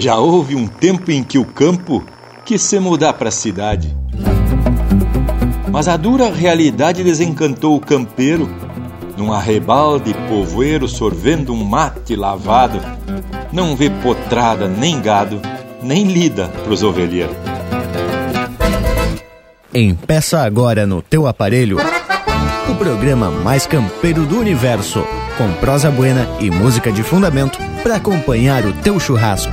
Já houve um tempo em que o campo quis se mudar para a cidade. Mas a dura realidade desencantou o campeiro. Num arrebalde povoeiro sorvendo um mate lavado, não vê potrada nem gado, nem lida pros ovelheiros. Empeça agora no teu aparelho o programa mais campeiro do universo, com prosa buena e música de fundamento para acompanhar o teu churrasco.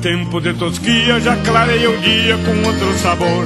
Tempo de tosquia, já clareia o dia com outro sabor.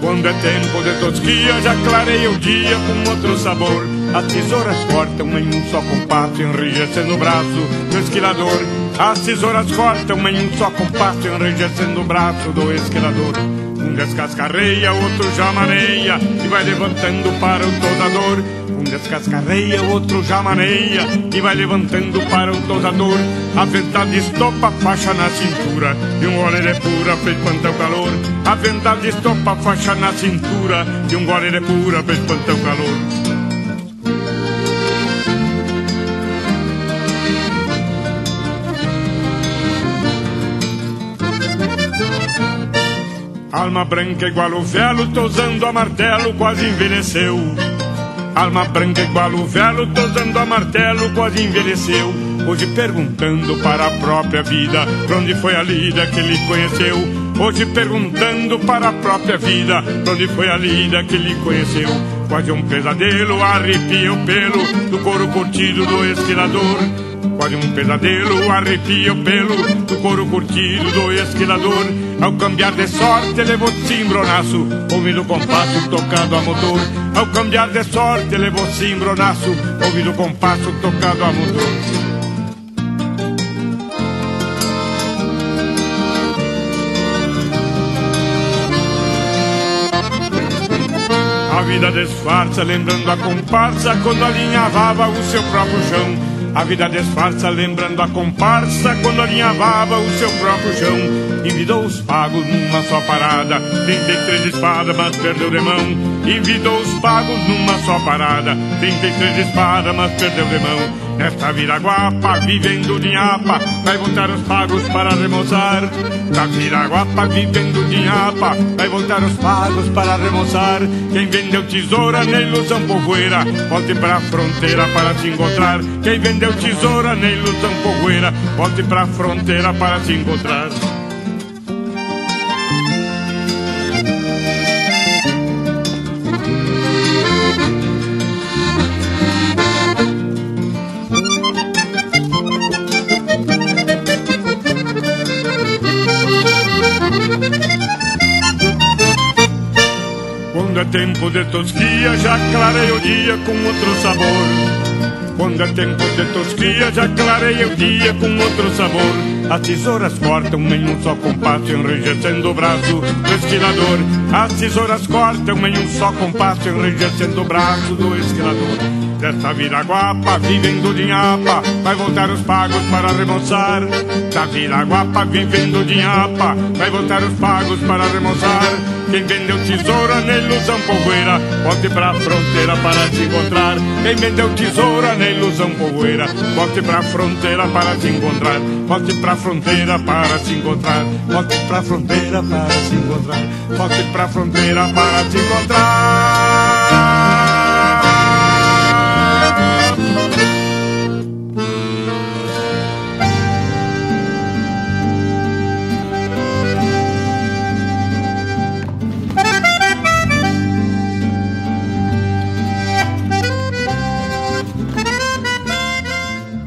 Quando é tempo de tosquia, já clareia o dia com outro sabor. As tesouras cortam em um só compasso, enrijecendo o braço do esquilador. As tesouras cortam em um só compasso, enrijecendo o braço do esquilador. Um descascarreia, outro já maneia e vai levantando para o tosador. Descascarreia, outro já maneia e vai levantando para o tosador. A verdade estopa a faixa na cintura e um gole de pura pra espantar o calor. A verdade estopa a faixa na cintura e um gole de pura pra espantar o calor. Alma branca igual o velo, tosando a martelo, quase envelheceu. Alma branca igual o velo, tosando a martelo, quase envelheceu. Hoje perguntando para a própria vida, pra onde foi a lida que ele conheceu. Hoje perguntando para a própria vida, pra onde foi a lida que ele conheceu. Quase um pesadelo, arrepia o pelo do couro curtido do esquilador. Quase um pesadelo, arrepia o pelo do couro curtido do esquilador. Ao cambiar de sorte, levou cimbronaço, ouvindo o compasso tocado a motor. Ao cambiar de sorte, levou cimbronaço, ouvindo o compasso tocado a motor. A vida disfarça, lembrando a comparsa quando alinhavava o seu próprio chão. A vida disfarça, lembrando a comparsa quando alinhavava o seu próprio chão. Envidou os pagos numa só parada, 33 espadas, mas perdeu de mão. Envidou os pagos numa só parada, 33 espadas, mas perdeu de mão. Nesta viraguapa, vivendo de nhapa, vai voltar os pagos para remoçar. Na viraguapa, vivendo de nhapa, vai voltar os pagos para remoçar. Quem vendeu tesoura na ilusão povoeira, volte para a fronteira para se encontrar. Quem vendeu tesoura na ilusão povoeira, volte para a fronteira para se encontrar. Tempo de tosquia, já clareia o dia com outro sabor. Quando é tempo de tosquia, já clareia o dia com outro sabor. As tesouras cortam em um só compasso, enrijecendo o braço do esquilador. As tesouras cortam em um só compasso, enrijecendo o braço do esquilador. Desta viraguapa, vivendo de nhapa, vai voltar os pagos para remoçar. Da viraguapa, vivendo de nhapa, vai voltar os pagos para remoçar. Quem vendeu tesoura na ilusão povoeira, volte pra fronteira para se encontrar. Quem vendeu tesoura na ilusão povoeira, volte pra fronteira para se encontrar. Volte pra fronteira para se encontrar. Volte pra fronteira para se encontrar. Volte pra fronteira para se encontrar.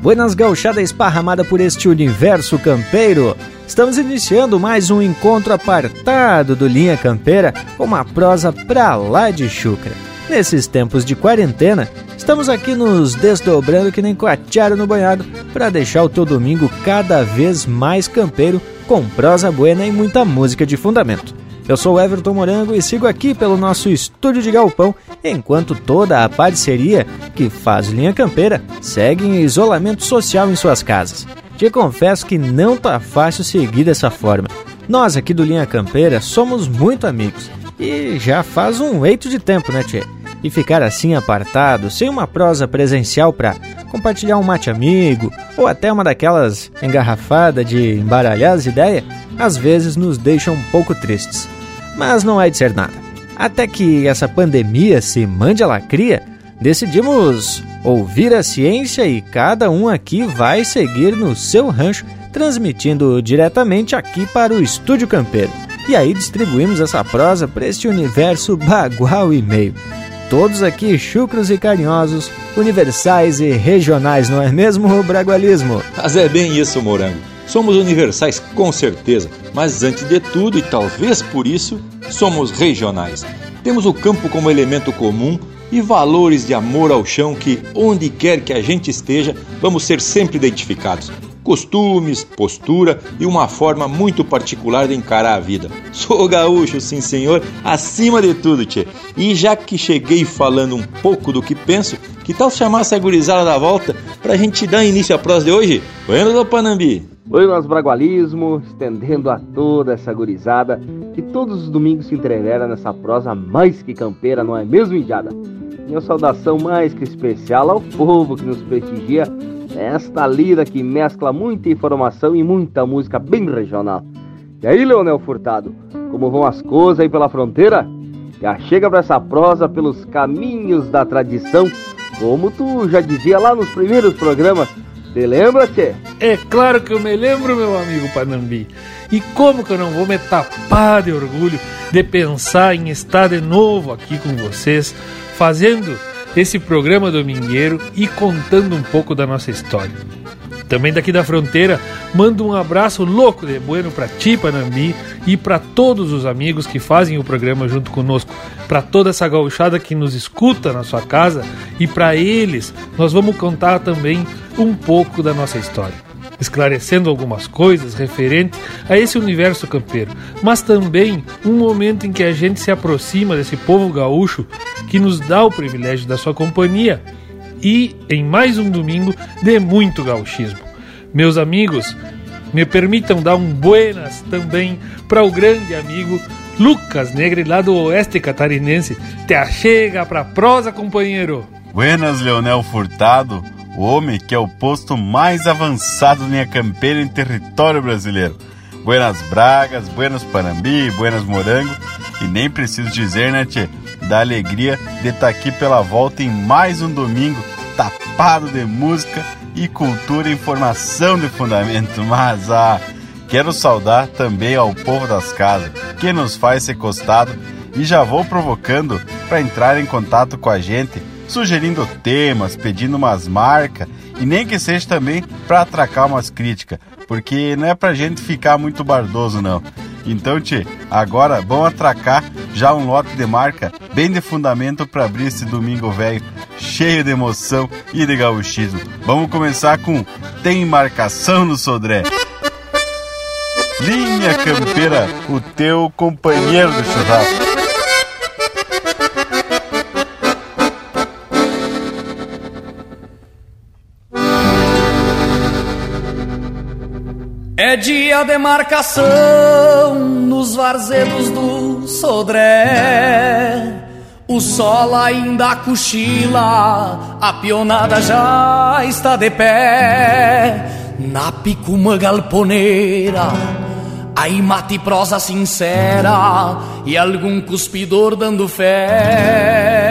Buenas gauchada esparramada por este universo campeiro. Estamos iniciando mais um encontro apartado do Linha Campeira com uma prosa pra lá de chucra. Nesses tempos de quarentena, estamos aqui nos desdobrando que nem coatiaro no banhado para deixar o teu domingo cada vez mais campeiro com prosa buena e muita música de fundamento. Eu sou Everton Morango e sigo aqui pelo nosso estúdio de galpão, enquanto toda a parceria que faz Linha Campeira segue em isolamento social em suas casas. Te confesso que não tá fácil seguir dessa forma. Nós aqui do Linha Campeira somos muito amigos e já faz um eito de tempo, né, Tchê? E ficar assim apartado, sem uma prosa presencial para compartilhar um mate amigo ou até uma daquelas engarrafadas de embaralhar as ideias, às vezes nos deixa um pouco tristes. Mas não é de ser nada. Até que essa pandemia se mande a lacria, decidimos ouvir a ciência e cada um aqui vai seguir no seu rancho, transmitindo diretamente aqui para o Estúdio Campeiro. E aí distribuímos essa prosa para este universo bagual e meio. Todos aqui chucros e carinhosos, universais e regionais, não é mesmo, o bragualismo? Mas é bem isso, Morango. Somos universais com certeza, mas antes de tudo, e talvez por isso, somos regionais. Temos o campo como elemento comum e valores de amor ao chão que, onde quer que a gente esteja, vamos ser sempre identificados costumes, postura e uma forma muito particular de encarar a vida. Sou gaúcho, sim senhor, acima de tudo, tchê. E já que cheguei falando um pouco do que penso, que tal chamar essa gurizada da volta pra gente dar início à prosa de hoje? Buenas do Panambi! Nós bragualismo, estendendo a toda essa gurizada que todos os domingos se entrevera nessa prosa mais que campeira, não é mesmo, Indiada? Minha saudação mais que especial ao povo que nos prestigia esta lida que mescla muita informação e muita música bem regional. E aí, Leonel Furtado, como vão as coisas aí pela fronteira? Já chega para essa prosa pelos caminhos da tradição, como tu já dizia lá nos primeiros programas. Te lembra, Tchê? É claro que eu me lembro, meu amigo Panambi. E como que eu não vou me tapar de orgulho de pensar em estar de novo aqui com vocês, fazendo esse programa domingueiro e contando um pouco da nossa história. Também daqui da fronteira, mando um abraço louco de bueno para ti, Panambi, e para todos os amigos que fazem o programa junto conosco, para toda essa gauchada que nos escuta na sua casa, e para eles nós vamos contar também um pouco da nossa história esclarecendo algumas coisas referente a esse universo campeiro, mas também um momento em que a gente se aproxima desse povo gaúcho que nos dá o privilégio da sua companhia e em mais um domingo de muito gauchismo. Meus amigos, me permitam dar um buenas também para o grande amigo Lucas Negre lá do oeste catarinense. Te achega para prosa, companheiro. Buenas, Leonel Furtado o homem que é o posto mais avançado linha campeira em território brasileiro. Buenas Bragas, Buenas Panambi, Buenas Morango e nem preciso dizer, né, tchê, da alegria de estar tá aqui pela volta em mais um domingo tapado de música e cultura e informação de fundamento. Mas, ah, quero saudar também ao povo das casas que nos faz ser costado e já vou provocando para entrar em contato com a gente sugerindo temas, pedindo umas marcas e nem que seja também para atracar umas críticas, porque não é pra gente ficar muito bardoso não. Então, tchê, agora vamos atracar já um lote de marca bem de fundamento para abrir esse domingo velho, cheio de emoção e de gauchismo. Vamos começar com Tem Marcação no Sodré. Linha Campeira, o teu companheiro de churrasco. Dia de marcação nos varzedos do Sodré. O sol ainda cochila, a pionada já está de pé. Na picuma galponeira, aí mate prosa sincera e algum cuspidor dando fé.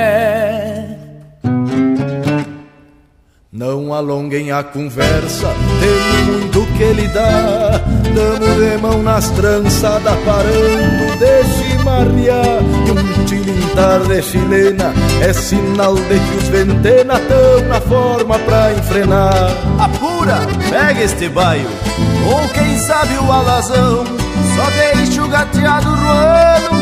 Não alonguem a conversa, tem muito que lhe dá. Damos de mão nas trançadas, parando de chimarrear. E um tilintar de chilena é sinal de que os ventena tão na forma pra enfrenar. Apura, pega este baio, ou quem sabe o alazão. Só deixa o gateado roando que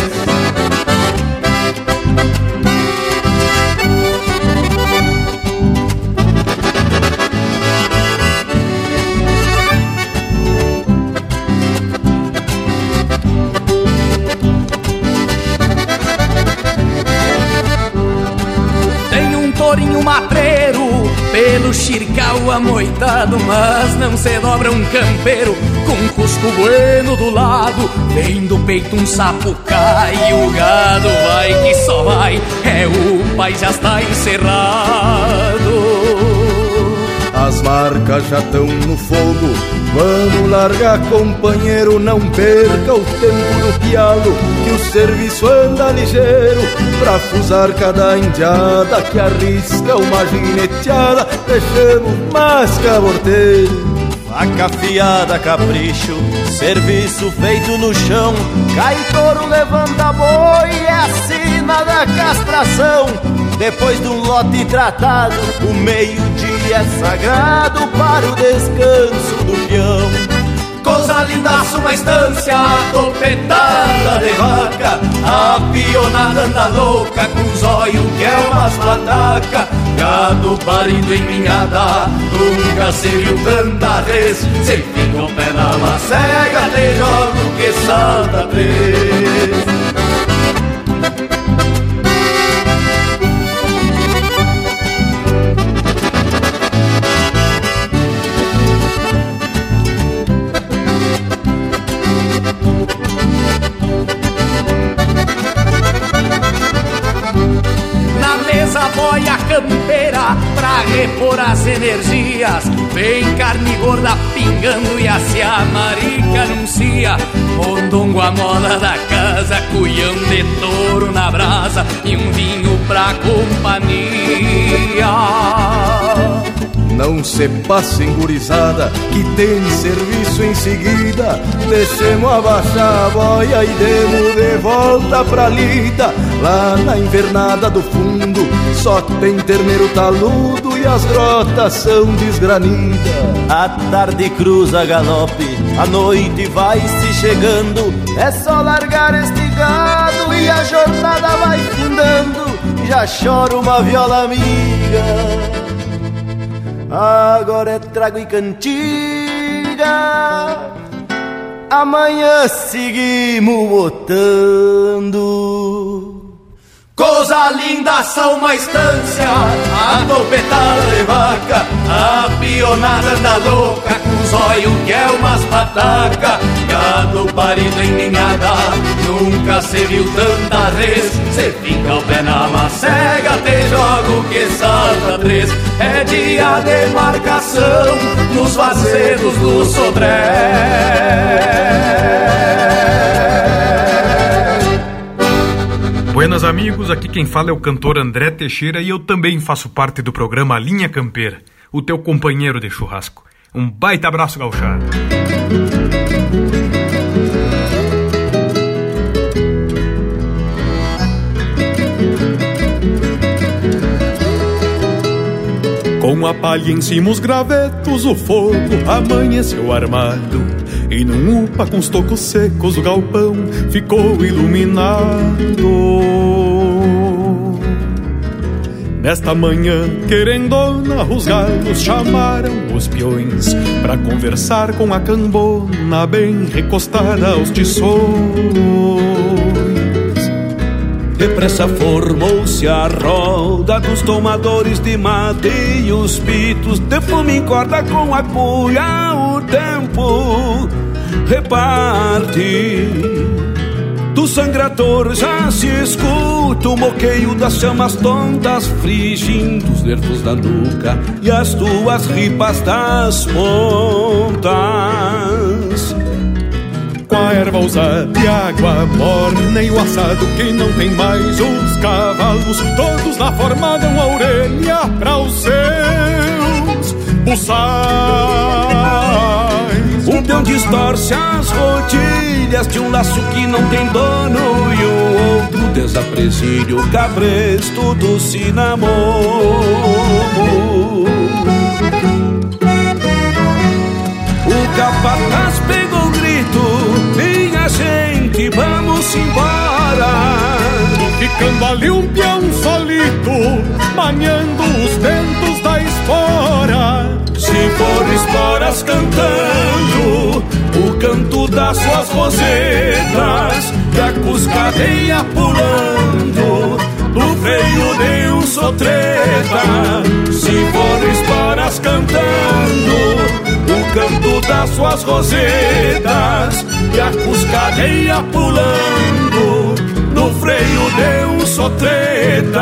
Matreiro Pelo xircal amoitado Mas não se dobra um campeiro. Com cusco bueno do lado Vem do peito um sapo cai. O gado vai que só vai É o pai já está encerrado as marcas já estão no fogo. Vamos largar, companheiro, não perca o tempo do pialo, que o serviço anda ligeiro pra fusar cada indiada que arrisca uma gineteada. Deixamos mais caborteiro. Faca afiada, capricho, serviço feito no chão. Cai touro, levanta boi, é a sina da castração. Depois de um lote tratado, o meio-dia é sagrado para o descanso do peão. Coisa linda, uma estância, topetada de vaca A pionada anda louca, com olhos que é umas pataca Gado parido em minhada, nunca se viu tanta vez. Se fica o pé na macega, te jogo que salta três gorda pingando e a a marica anuncia. Mondongo a moda da casa, cuião de touro na brasa e um vinho pra companhia. Não se passem gurizada, que tem serviço em seguida. Deixemos abaixar a boia e demos de volta pra lida. Lá na invernada do fundo, só tem terneiro taludo e as grotas são desgranidas. A tarde cruza galope, a noite vai se chegando. É só largar este gado e a jornada vai findando. Já chora uma viola amiga. Agora é trago e cantiga Amanhã seguimos botando Coisa linda, são uma estância. A topetada de vaca A pionada da louca Com zóio que é umas pataca Gado parido em ninhada Nunca se viu tanta vez Cê fica o pé na macega Te jogo que salta três. É dia de marcação Nos vazedos do Sodré Buenas amigos, aqui quem fala é o cantor André Teixeira e eu também faço parte do programa Linha Campeira, o teu companheiro de churrasco. Um baita abraço gauchado. Com a palha em cima os gravetos, o fogo amanheceu armado. E num upa com os tocos secos, o galpão ficou iluminado. Nesta manhã, querendona, os galos chamaram os peões para conversar com a cambona bem recostada aos tições. Depressa formou-se a roda dos tomadores de mate e os pitos de fome encorda com a cuia o tempo reparte. Do sangrador já se escuta o moqueio das chamas tontas frigindo os nervos da nuca e as tuas ripas das pontas. Com uma erva usada e água morna e o assado que não tem mais os cavalos, todos na forma dão a orelha para os seus buçais. Peão distorce as rodilhas de um laço que não tem dono e o outro desapresilha o cabresto do cinnamon. O capataz pegou o grito, minha gente, vamos embora. Ficando ali um peão solito, maniando os ventos da espora. Se for esporas cantando, o canto das suas rosetas, e a cuscadeia pulando, no freio de um sotreta. Se for esporas cantando, canto das suas rosetas e a cuscadeia pulando no freio de um sotreta.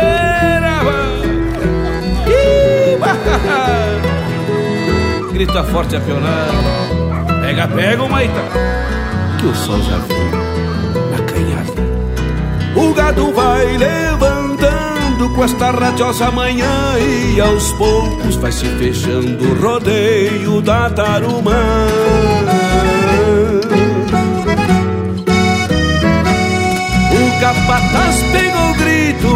grita forte a pionada. Pega, pega, Maita, que o sol já veio na canhada. O gado vai levantando com esta radiosa manhã e aos poucos vai se fechando o rodeio da tarumã. O capataz pegou o grito,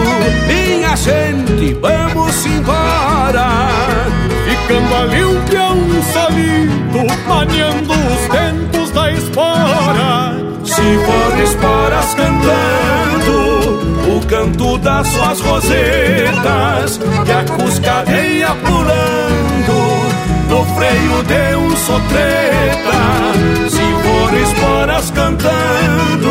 minha gente, vamos embora. Ficando ali um peão solito, maniando os ventos da espora. Se for esporas cantando, o canto das suas rosetas, e a cuscadeia pulando, no freio de um sotreta. Se for esporas cantando,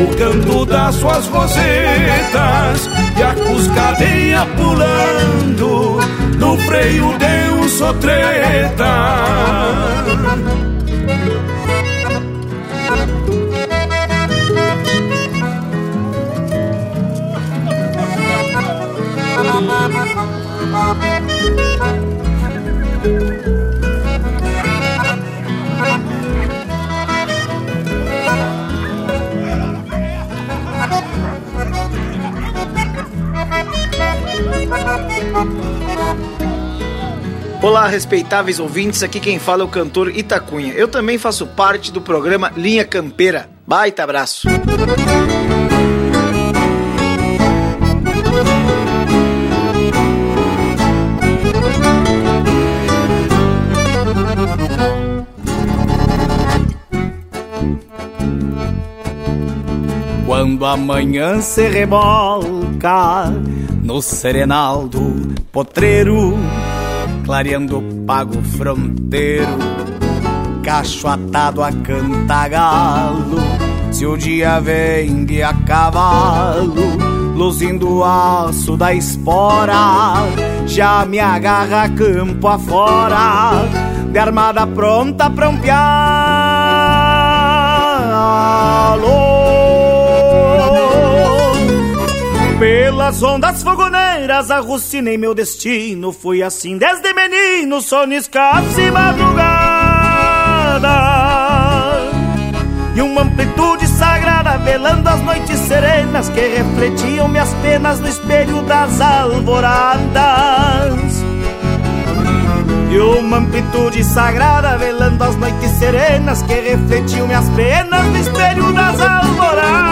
o canto das suas rosetas, e a cuscadeia pulando, no freio de um Olá, respeitáveis ouvintes, aqui quem fala é o cantor Itacunha. Eu também faço parte do programa Linha Campeira. Baita abraço! Quando amanhã se rebolca no serenal do potreiro clareando o pago fronteiro, cacho atado a cantagalo, se o dia vem de a cavalo, luzindo o aço da espora, já me agarra campo afora, de armada pronta pra um pialo. Pelas ondas fogoneiras arrucinei meu destino. Fui assim desde menino, sono escasso madrugada. E uma amplitude sagrada velando as noites serenas Que refletiam minhas penas no espelho das alvoradas. E uma amplitude sagrada velando as noites serenas que refletiam minhas penas no espelho das alvoradas.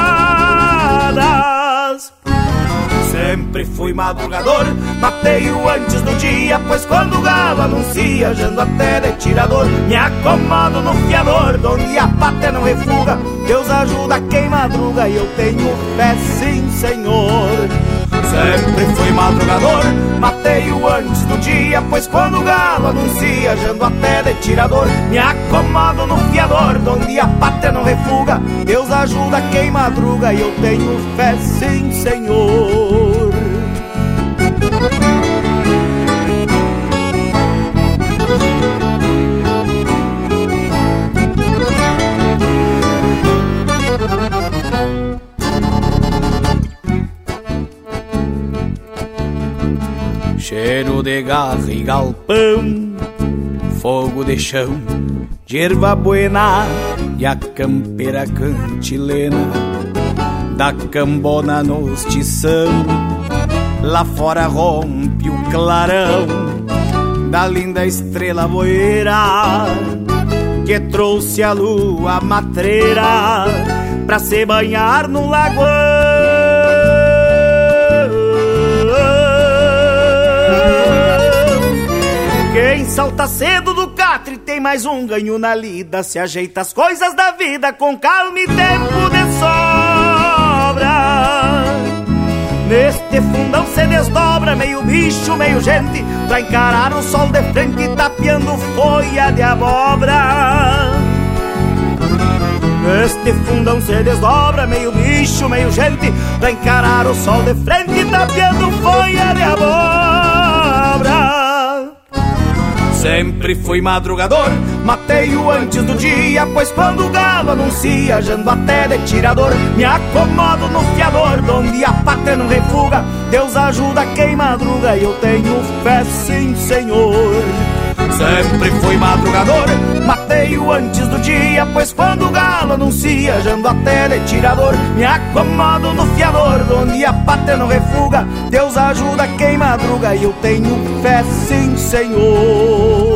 Sempre fui madrugador, matei-o antes do dia, pois quando o galo anuncia, jando até de tirador, me acomodo no fiador, donde a pátria não refuga, Deus ajuda quem madruga e eu tenho fé sim, Senhor. Sempre fui madrugador, matei-o antes do dia, pois quando o galo anuncia, jando até de tirador, me acomodo no fiador, donde a pátria não refuga, Deus ajuda quem madruga e eu tenho fé sim, Senhor. Cheiro de garra e galpão, fogo de chão, de erva buena e a campeira cantilena da cambona nos tição. Lá fora rompe o clarão da linda estrela boeira que trouxe a lua matreira pra se banhar no lagoão. Quem salta cedo do catre tem mais um ganho na lida. Se ajeita as coisas da vida com calma e tempo de sobra. Neste fundão se desdobra meio bicho, meio gente, pra encarar o sol de frente tapeando folha de abóbora. Neste fundão se desdobra meio bicho, meio gente, pra encarar o sol de frente tapeando folha de abóbora. Sempre fui madrugador, matei-o antes do dia, pois quando o galo anuncia, jando até de tirador, me acomodo no fiador, donde a pátria não refuga, Deus ajuda quem madruga e eu tenho fé sim, Senhor. Sempre fui madrugador, matei-o antes do dia, pois quando o galo anuncia, jando até de tirador, me acomodo no fiador, onde a pátria não refuga, Deus ajuda quem madruga e eu tenho fé sim, Senhor.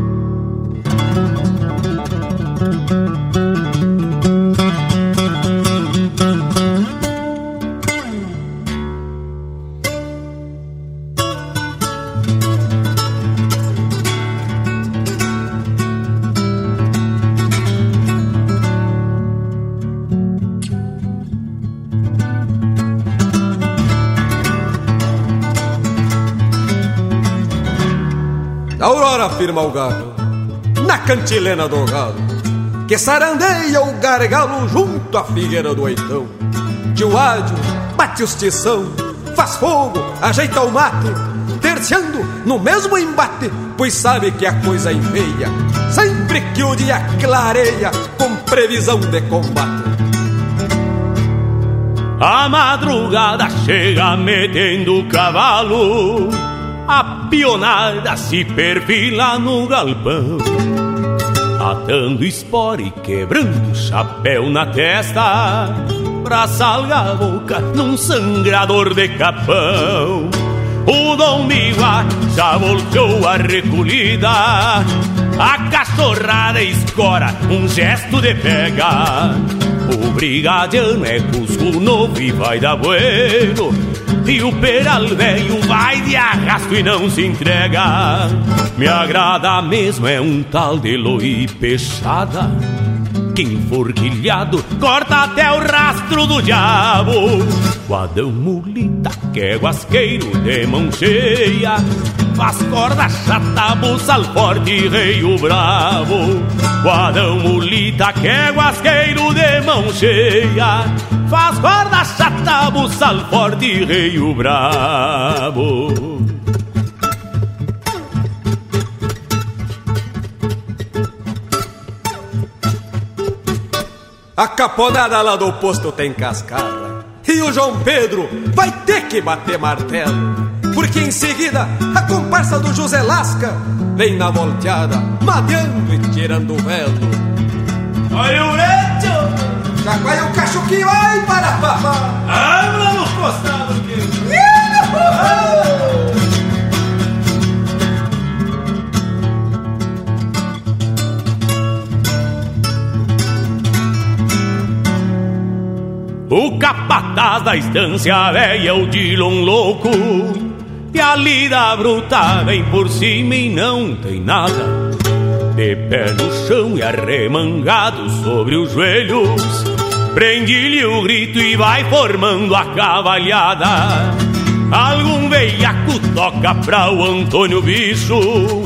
Aurora firma o galo na cantilena do galo, que sarandeia o gargalo junto à figueira do oitão. Tio Ádio bate os tição, faz fogo, ajeita o mate, terciando no mesmo embate, pois sabe que a coisa enveia, sempre que o dia clareia, com previsão de combate. A madrugada chega metendo o cavalo a pionada se perfila no galpão Atando espora e quebrando chapéu na testa Pra salgar a boca num sangrador de capão. O Dom Miguá já voltou a recolhida A cachorrada escora um gesto de pega. O brigadiano é cusco novo e vai dar bueno e o peral velho vai de arrasto e não se entrega. Me agrada mesmo é um tal de loi peixada. Quem for quilhado corta até o rastro do diabo. Guadão mulita que é guasqueiro de mão cheia Faz corda chata, buçal forte, rei bravo. Guadão mulita que é guasqueiro de mão cheia. Faz corda chata, buçal forte, rei bravo. A caponada lá do posto tem cascada. E o João Pedro vai ter que bater martelo que em seguida a comparsa do José Lasca vem na volteada, madeando e tirando o velo. Olha o leito! Chacoalha o cacho que vai para a fama! Abra no costados que... O capataz da estância é o Dilon louco e a lida bruta vem por cima e não tem nada. De pé no chão e arremangado sobre os joelhos Prende-lhe o grito e vai formando a cavalhada. Algum veiaco toca pra o Antônio Bicho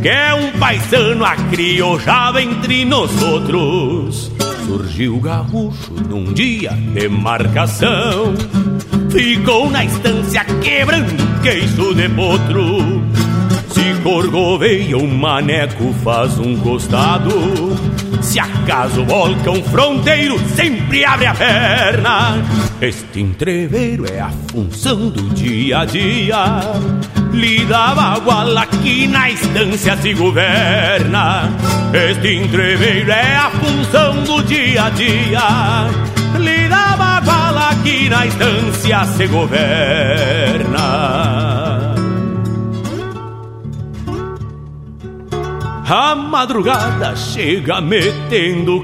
Que é um paisano acriojava entre nós outros. Surgiu gaúcho num dia de marcação Ficou na estância quebrando queixo de potro. Se corgoveia um maneco faz um costado. Se acaso volca um fronteiro sempre abre a perna. Este entreveiro é a função do dia a dia. Lida bagual aqui na estância se governa. Este entreveiro é a função do dia a dia Bagual aqui na estância se governa. A madrugada chega metendo o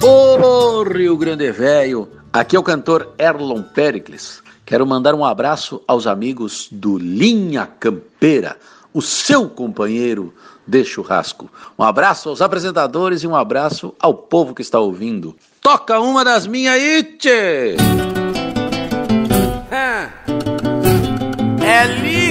Ô Rio Grande Velho, aqui é o cantor Erlon Pericles. Quero mandar um abraço aos amigos do Linha Campeira, o seu companheiro de churrasco. Um abraço aos apresentadores e um abraço ao povo que está ouvindo. Toca uma das minhas aí! É, é lindo,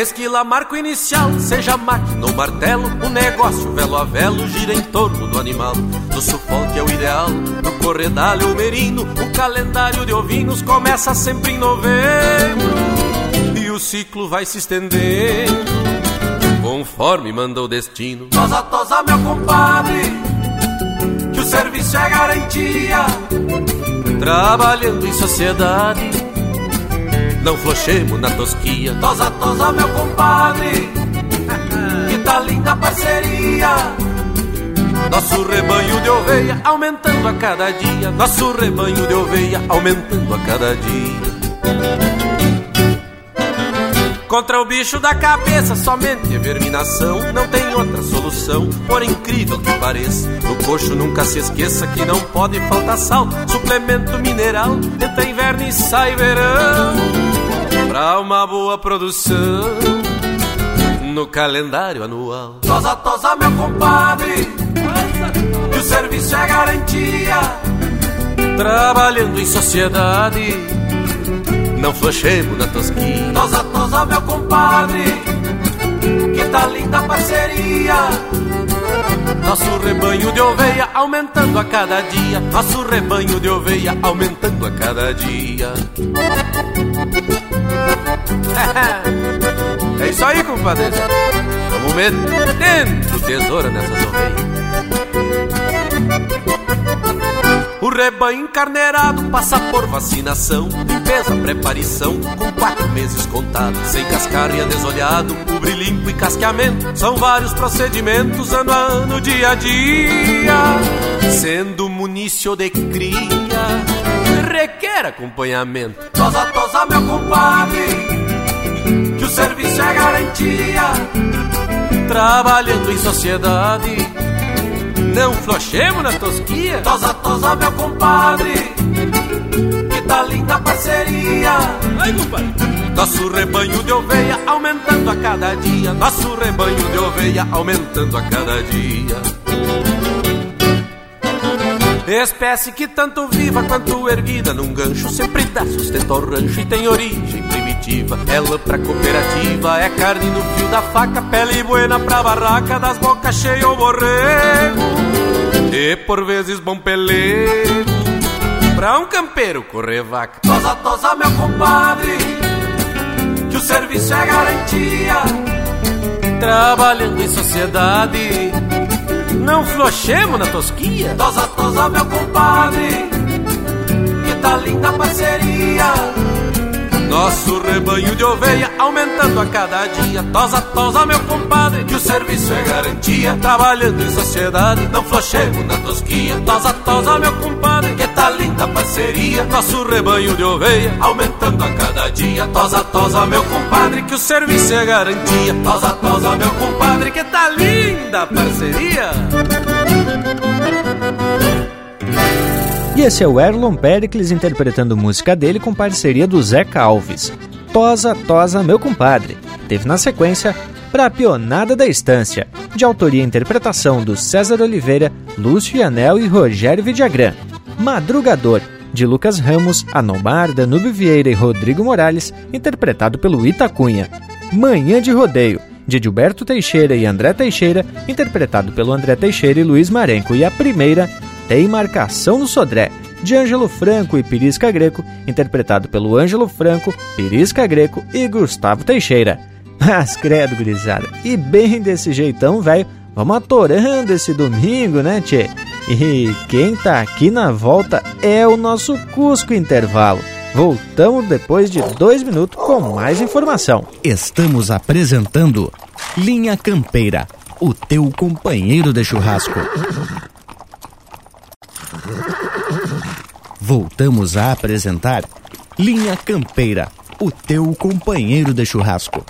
Esquila marco inicial, seja máquina ou martelo, o negócio velo a velo gira em torno do animal. Do sufoque é o ideal, no corredalho o merino, o calendário de ovinos começa sempre em novembro. E o ciclo vai se estendendo, conforme manda o destino. Tosa, tosa, meu compadre, que o serviço é garantia. Trabalhando em sociedade não flochemos na tosquia. Tosa, tosa, meu compadre, que tá linda a parceria. Nosso rebanho de oveia aumentando a cada dia. Nosso rebanho de oveia aumentando a cada dia. Contra o bicho da cabeça, somente verminação. Não tem outra solução, por incrível que pareça. No coxo nunca se esqueça que não pode faltar sal. Suplemento mineral, entra inverno e sai verão. Pra uma boa produção no calendário anual. Tosa, tosa, meu compadre, que o serviço é garantia. Trabalhando em sociedade não flochemos na tosquinha. Tosa, tosa, meu compadre, que tá linda a parceria. Nosso rebanho de oveia aumentando a cada dia. Nosso rebanho de oveia aumentando a cada dia. É isso aí, compadre. Vamos metendo tesoura nessas ovelhas. O rebanho encarneirado passa por vacinação, limpeza, preparação, com quatro meses contados. Sem cascaria desolhado, cubre limpo e casqueamento. São vários procedimentos, ano a ano, dia a dia. Sendo munício de cria, requer acompanhamento. Tosa, tosa, meu compadre, que o serviço é garantia. Trabalhando em sociedade não flochemos na tosquia. Tosa, tosa, meu compadre Que tá linda a parceria. Ai, compadre. Nosso rebanho de oveia aumentando a cada dia. Nosso rebanho de oveia aumentando a cada dia Espécie que tanto viva quanto erguida num gancho Sempre dá sustento ao rancho e tem origem primitiva. Ela pra cooperativa é carne no fio da faca Pele buena pra barraca das bocas cheias ou borrego E por vezes bom pelego. Pra um campeiro correr vaca Tosa, tosa meu compadre Que o serviço é garantia. Trabalhando em sociedade não flochemos na tosquia. Tosa, tosa, meu compadre. Que tá linda a parceria Nosso rebanho de oveia aumentando a cada dia. Tosa, tosa, meu compadre, que o serviço é garantia. Trabalhando em sociedade, não flochemos na tosquia. Tosa, tosa, meu compadre, que tá linda a parceria. Nosso rebanho de oveia aumentando a cada dia. Tosa, tosa, meu compadre, que o serviço é garantia. Tosa, tosa, meu compadre, que tá linda a parceria. E esse é o Erlon Pericles interpretando música dele com parceria do Zeca Alves. Tosa, Tosa, meu compadre. Teve na sequência Pra Pionada da Estância, de autoria e interpretação do César Oliveira, Lúcio Anel e Rogério Vidagrã. Madrugador, de Lucas Ramos, Anomar, Danúbio Vieira e Rodrigo Morales, interpretado pelo Itacunha. Manhã de Rodeio, de Gilberto Teixeira e André Teixeira, interpretado pelo André Teixeira e Luiz Marenco. E a primeira, tem Marcação no Sodré, de Ângelo Franco e Pirisca Greco, interpretado pelo Ângelo Franco, Pirisca Greco e Gustavo Teixeira. Mas credo, gurizada, e bem desse jeitão, velho, vamos atorando esse domingo, né, tchê? E quem tá aqui na volta é o nosso Cusco Intervalo. Voltamos depois de dois minutos com mais informação. Estamos apresentando Linha Campeira, o teu companheiro de churrasco. Voltamos a apresentar Linha Campeira, o teu companheiro de churrasco.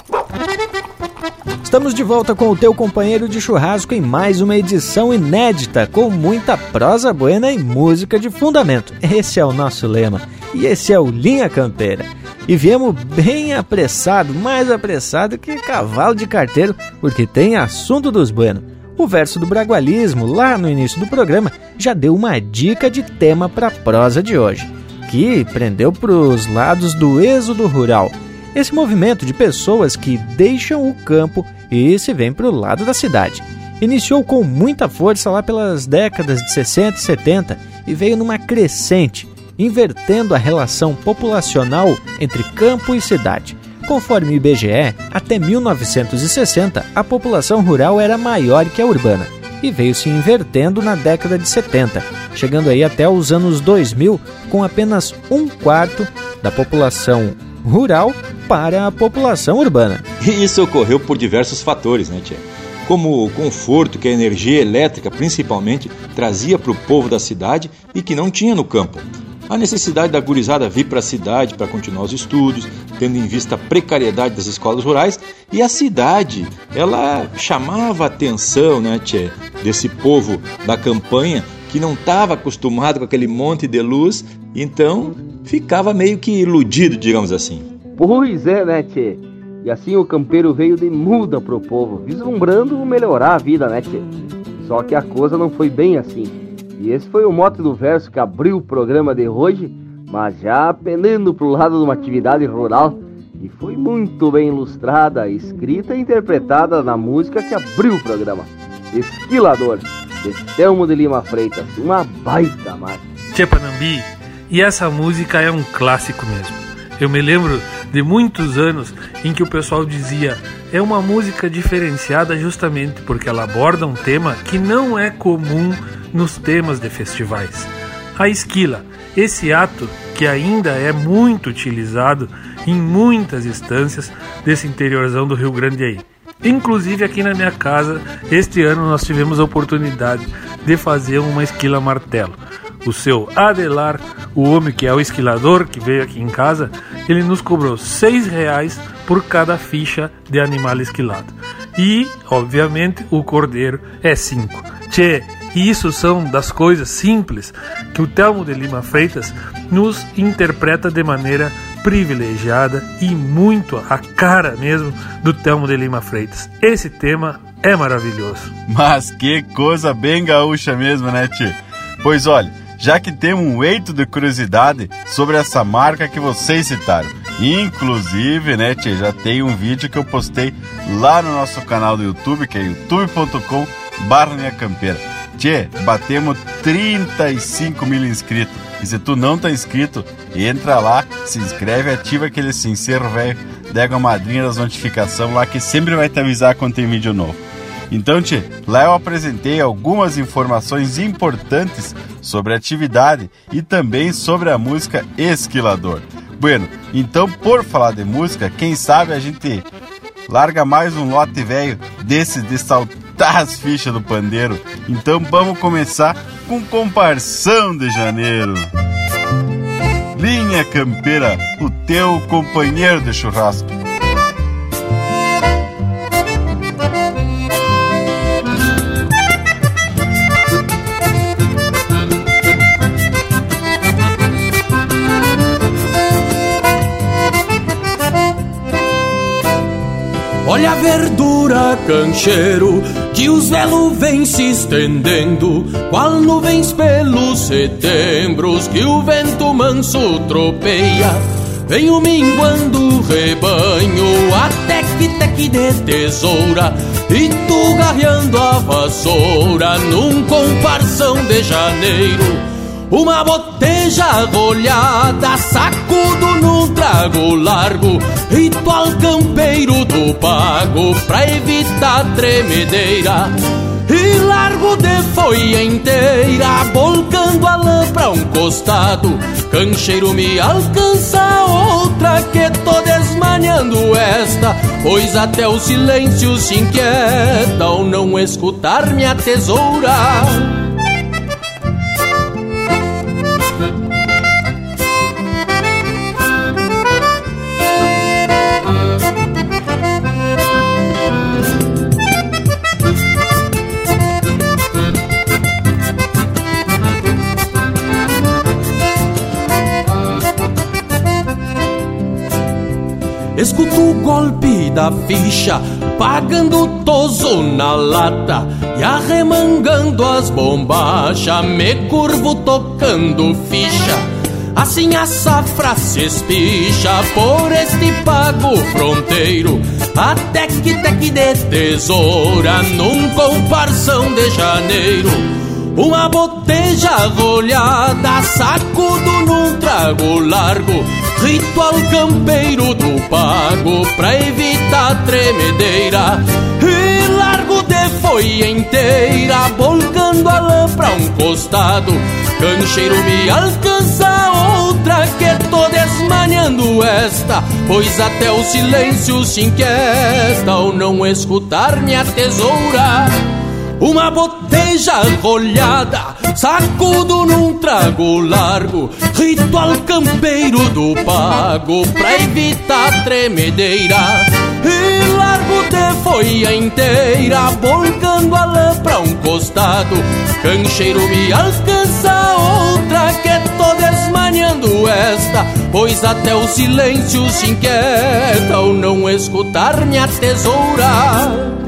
Estamos de volta com o teu companheiro de churrasco em mais uma edição inédita, com muita prosa buena e música de fundamento. Esse é o nosso lema e esse é o Linha Campeira. E viemos bem apressado, mais apressado que cavalo de carteiro, porque tem assunto dos buenos. O verso do bragualismo, lá no início do programa, já deu uma dica de tema para a prosa de hoje, que prendeu para os lados do êxodo rural. Esse movimento de pessoas que deixam o campo e se vêm para o lado da cidade. Iniciou com muita força lá pelas décadas de 60 e 70 e veio numa crescente, invertendo a relação populacional entre campo e cidade. Conforme o IBGE, até 1960 a população rural era maior que a urbana e veio se invertendo na década de 70, chegando aí até os anos 2000 com apenas um quarto da população rural para a população urbana. E isso ocorreu por diversos fatores, né, Tia? Como o conforto que a energia elétrica, principalmente, trazia para o povo da cidade e que não tinha no campo a necessidade da gurizada vir para a cidade para continuar os estudos, tendo em vista a precariedade das escolas rurais, e a cidade, ela chamava a atenção, né, tchê, desse povo da campanha que não estava acostumado com aquele monte de luz, então ficava meio que iludido, digamos assim. Pois é, né, tchê? E assim o campeiro veio de muda pro povo, vislumbrando melhorar a vida, né, tchê? Só que a coisa não foi bem assim. E esse foi o mote do verso que abriu o programa de hoje, mas já pendendo para o lado de uma atividade rural e foi muito bem ilustrada, escrita e interpretada na música que abriu o programa. Esquilador, de Telmo de Lima Freitas, uma baita marca. Tchê Panambi, e essa música é um clássico mesmo. Eu me lembro de muitos anos em que o pessoal dizia é uma música diferenciada justamente porque ela aborda um tema que não é comum nos temas de festivais. A esquila, esse ato que ainda é muito utilizado em muitas instâncias desse interiorzão do Rio Grande aí. Inclusive aqui na minha casa, este ano nós tivemos a oportunidade de fazer uma esquila martelo. O seu Adelar, o homem que é o esquilador que veio aqui em casa, ele nos cobrou seis reais por cada ficha de animal esquilado. E, obviamente, o cordeiro é cinco. Tchê, isso são das coisas simples que o Telmo de Lima Freitas nos interpreta de maneira privilegiada e muito a cara mesmo do Telmo de Lima Freitas. Esse tema é maravilhoso. Mas que coisa bem gaúcha mesmo, né, tio? Pois olha, já que temos um eito de curiosidade sobre essa marca que vocês citaram. Inclusive, né, tia, já tem um vídeo que eu postei lá no nosso canal do YouTube, que é youtube.com barra campeira. Tchê, batemos 35 mil inscritos. E se tu não tá inscrito, entra lá, se inscreve, ativa aquele sincero velho, dega uma madrinha das notificações lá que sempre vai te avisar quando tem vídeo novo. Então, tchê, lá eu apresentei algumas informações importantes sobre a atividade e também sobre a música Esquilador. Bueno, então por falar de música, quem sabe a gente larga mais um lote velho desse de saltar as fichas do pandeiro. Então vamos começar com Comparsão de Janeiro. Linha Campeira, o teu companheiro de churrasco. Verdura, cancheiro, que os velos vêm se estendendo, qual nuvens pelos setembros que o vento manso tropeia. Venho minguando rebanho até que teque de tesoura E tu garreando a vassoura num comparsão de janeiro uma boteja rolhada, sacudo num trago largo, ritual campeiro do pago pra evitar tremedeira. E largo de folha inteira, volcando a lã pra um costado. Cancheiro me alcança outra que tô desmanhando esta, pois até o silêncio se inquieta ao não escutar minha tesoura. Escuto o golpe da ficha, pagando toso na lata e arremangando as bombachas, me curvo tocando ficha. Assim a safra se espicha por este pago fronteiro, até que teque de tesoura num comparsão de janeiro. Uma boteja rolhada, sacudo num trago largo Ritual campeiro do pago pra evitar tremedeira. E largo de folha inteira, volcando a lã pra um costado. Cancheiro me alcança outra que tô desmanhando esta. Pois até o silêncio se inquieta ao não escutar minha tesoura uma boteja rolhada, sacudo num trago largo, ritual campeiro do pago pra evitar tremedeira. E largo de folha inteira, volcando a lã pra um costado. Cancheiro me alcança outra que tô desmanhando esta, pois até o silêncio se inquieta ao não escutar minha tesoura.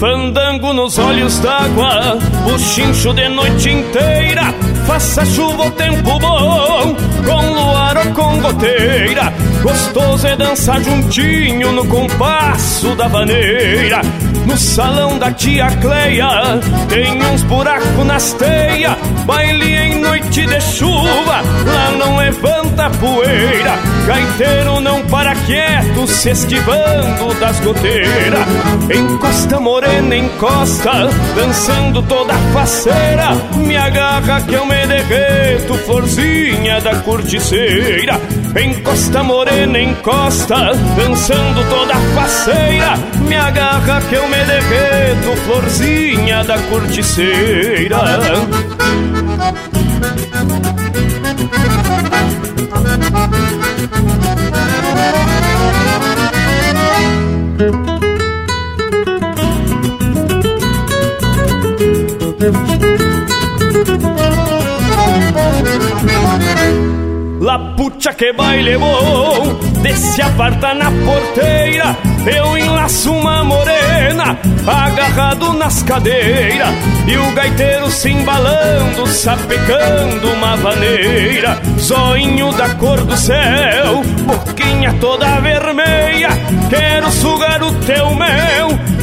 Fandango nos olhos d'água, o chincho de noite inteira. Faça chuva ou tempo bom, com luar ou com goteira. Gostoso é dançar juntinho no compasso da vaneira. No salão da tia Cleia tem uns buracos nas teias. Baile em noite de chuva, lá não levanta poeira. Gaiteiro não para quieto, se esquivando das goteiras. Encosta morena, encosta, dançando toda faceira. Me agarra que eu me derreto, florzinha da corticeira. Encosta morena, encosta, dançando toda faceira. Me agarra que eu me derreto, florzinha da corticeira. Pucha que baile bom Desce a aparta na porteira, eu enlaço uma morena, agarrado nas cadeiras, e o gaiteiro se embalando, sapecando uma vaneira, zoinho da cor do céu, boquinha toda vermelha, quero sugar o teu mel,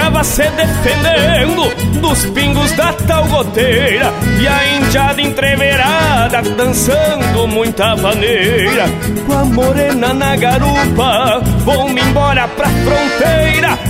Tocava se defendendo dos pingos da tal goteira. E a indiada entreverada dançando muita maneira. Com a morena na garupa, vou-me embora pra fronteira.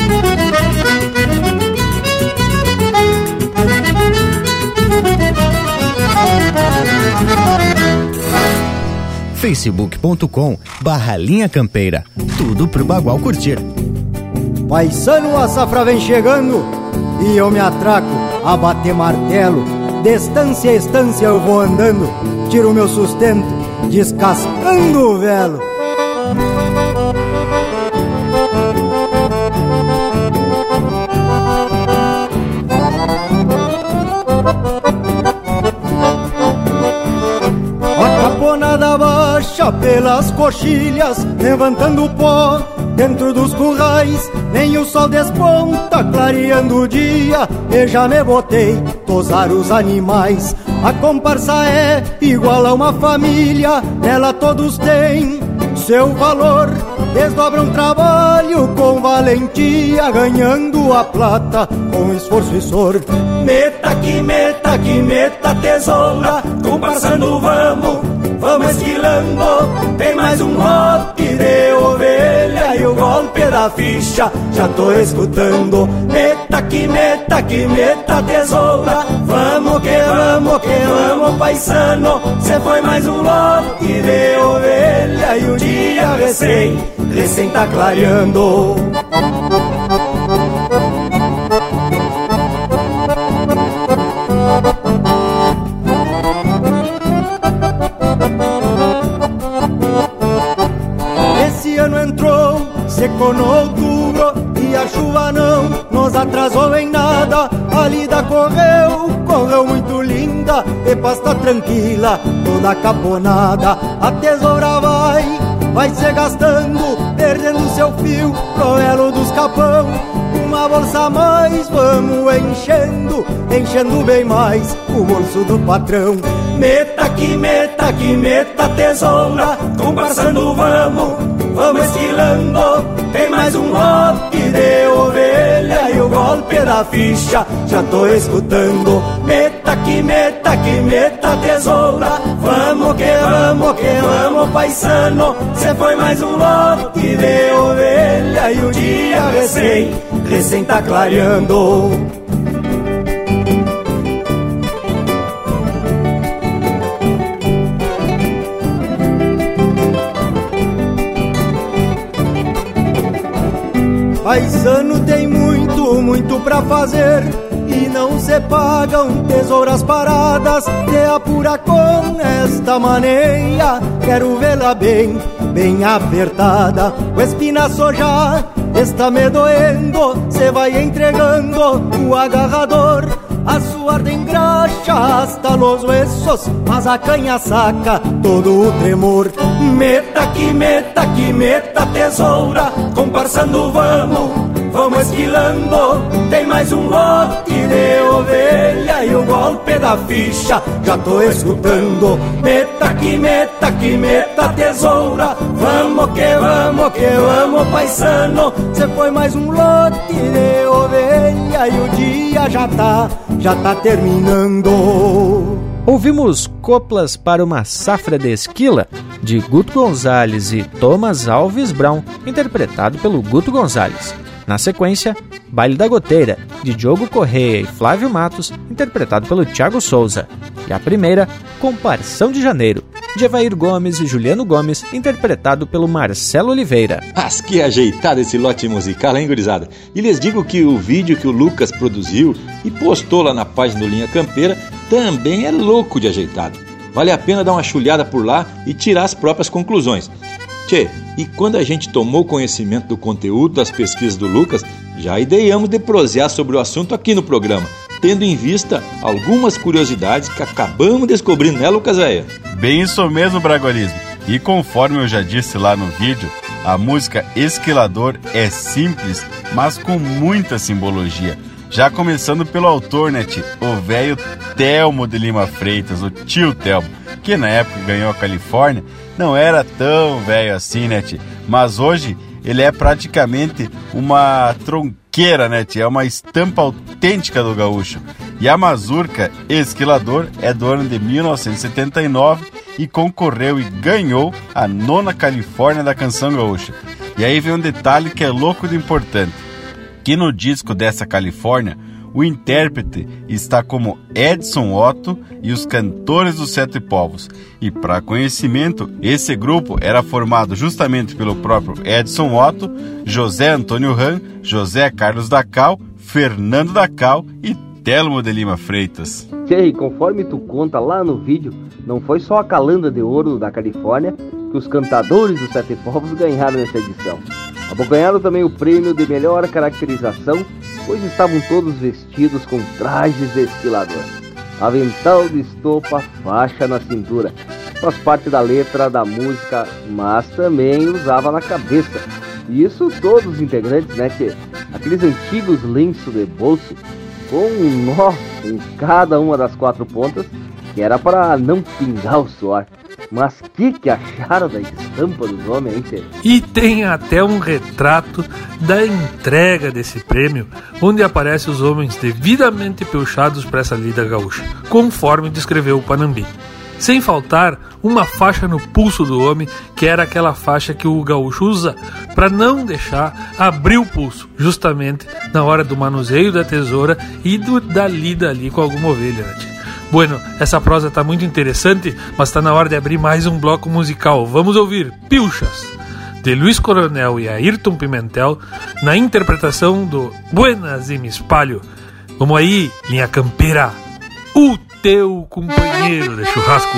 facebook.com barra linha campeira. Tudo pro Bagual curtir. Paisano, a safra vem chegando e eu me atraco a bater martelo. Distância a estância eu vou andando, tiro meu sustento, descascando o velo. Pelas coxilhas, levantando pó dentro dos currais. Nem o sol desponta, clareando o dia. E já me botei, tosar os animais. A comparsa é igual a uma família, nela todos têm seu valor. Desdobram trabalho com valentia, ganhando a plata com esforço e sor. Meta que meta que meta tesoura, comparsando vamos, vamos esquilando. Tem mais um lote de ovelha e o golpe da ficha já tô escutando. Meta que meta que meta tesoura, vamos que vamos que vamos paisano. Cê foi mais um lote de ovelha e o dia recém, recém tá clareando. Secou no outubro e a chuva não nos atrasou em nada. A lida correu, correu muito linda e pasta tranquila, toda caponada. A tesoura vai, vai se gastando, perdendo seu fio pro elo dos capão. Uma bolsa a mais, vamos enchendo, enchendo bem mais o bolso do patrão. Meta que meta que meta tesoura, comparsando vamos, vamos esquilando. Tem mais um lote de ovelha e o golpe da ficha já tô escutando. Meta que meta que meta tesoura, vamos que vamos que vamos paisano. Cê foi mais um lote de ovelha e o dia recém, recém tá clareando. Paisano tem muito, muito pra fazer. E não se pagam tesouras paradas. Te apura com esta maneira. Quero vê-la bem, bem apertada. O espinaço já está me doendo Cê vai entregando o agarrador a suar de engraxa hasta los huesos, mas a canha saca todo o tremor. Meta que meta que meta tesoura, comparsando vamos vamos esquilando. Tem mais um lote de ovelha e o golpe da ficha já tô escutando. Meta que meta que meta tesoura, vamos que vamos que vamos paisano. Cê foi mais um lote de ovelha e o dia já tá, já tá terminando. Ouvimos Coplas para uma Safra de Esquila, de Guto Gonzalez e Thomas Alves Brown, interpretado pelo Guto Gonzalez. Na sequência, Baile da Goteira, de Diogo Correia e Flávio Matos, interpretado pelo Thiago Souza. E a primeira, Comparção de Janeiro, de Evair Gomes e Juliano Gomes, interpretado pelo Marcelo Oliveira. Mas que ajeitado esse lote musical, hein, gurizada? E lhes digo que o vídeo que o Lucas produziu e postou lá na página do Linha Campeira também é louco de ajeitado. Vale a pena dar uma chulhada por lá e tirar as próprias conclusões. Tchê, e quando a gente tomou conhecimento do conteúdo das pesquisas do Lucas, já ideamos de prosear sobre o assunto aqui no programa, tendo em vista algumas curiosidades que acabamos descobrindo, né, Lucas Véia? Bem isso mesmo, Bragolismo. E conforme eu já disse lá no vídeo, a música Esquilador é simples, mas com muita simbologia. Já começando pelo autor, né, tio? O velho Telmo de Lima Freitas, o tio Telmo, que na época ganhou a Califórnia, não era tão velho assim, né, tio? Mas hoje ele é praticamente uma tronqueira, né, tio? É uma estampa autêntica do gaúcho. E a Mazurca Esquilador é do ano de 1979 e concorreu e ganhou a nona Califórnia da canção gaúcha. E aí vem um detalhe que é louco de importante que no disco dessa Califórnia o intérprete está como Edson Otto e os Cantores dos Sete Povos. E para conhecimento, esse grupo era formado justamente pelo próprio Edson Otto, José Antônio Ram, José Carlos da Cal, Fernando da Cal e Telmo de Lima Freitas. Sei, conforme tu conta lá no vídeo, não foi só a calanda de ouro da Califórnia que os cantadores dos Sete Povos ganharam nessa edição. Abocanharam também o prêmio de melhor caracterização, pois estavam todos vestidos com trajes de esquilador. Avental de estopa, faixa na cintura. Faz parte da letra da música, mas também usava na cabeça. E isso todos os integrantes, né? Que aqueles antigos lenços de bolso com um nó em cada uma das quatro pontas, que era para não pingar o suor. Mas que que acharam da estampa dos homens, hein, Tê? E tem até um retrato da entrega desse prêmio, onde aparece os homens devidamente peuchados para essa lida gaúcha, conforme descreveu o Panambi. Sem faltar uma faixa no pulso do homem, que era aquela faixa que o gaúcho usa para não deixar abrir o pulso, justamente na hora do manuseio da tesoura e do, da lida ali com alguma ovelha. Né? Bueno, essa prosa está muito interessante, mas está na hora de abrir mais um bloco musical. Vamos ouvir Pilchas, de Luiz Coronel e Ayrton Pimentel, na interpretação do Buenas e Me Espalho. Vamos aí, linha campeira, o teu companheiro de churrasco.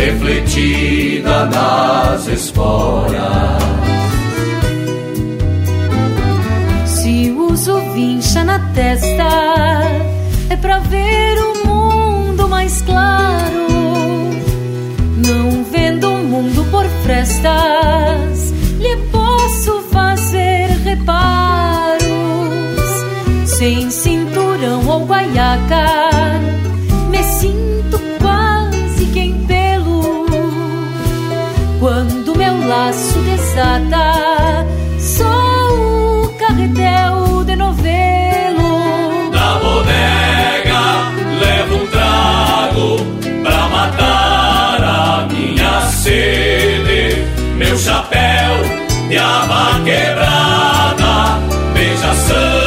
refletida nas esporas. Se uso vincha na testa, é pra ver o mundo mais claro. Não vendo o mundo por frestas, lhe posso fazer reparos. Sem cinturão ou guaiaca, me sinto laço desata só o carretel de novelo. Da bodega levo um trago pra matar a minha sede. Meu chapéu de aba quebrada, beijação.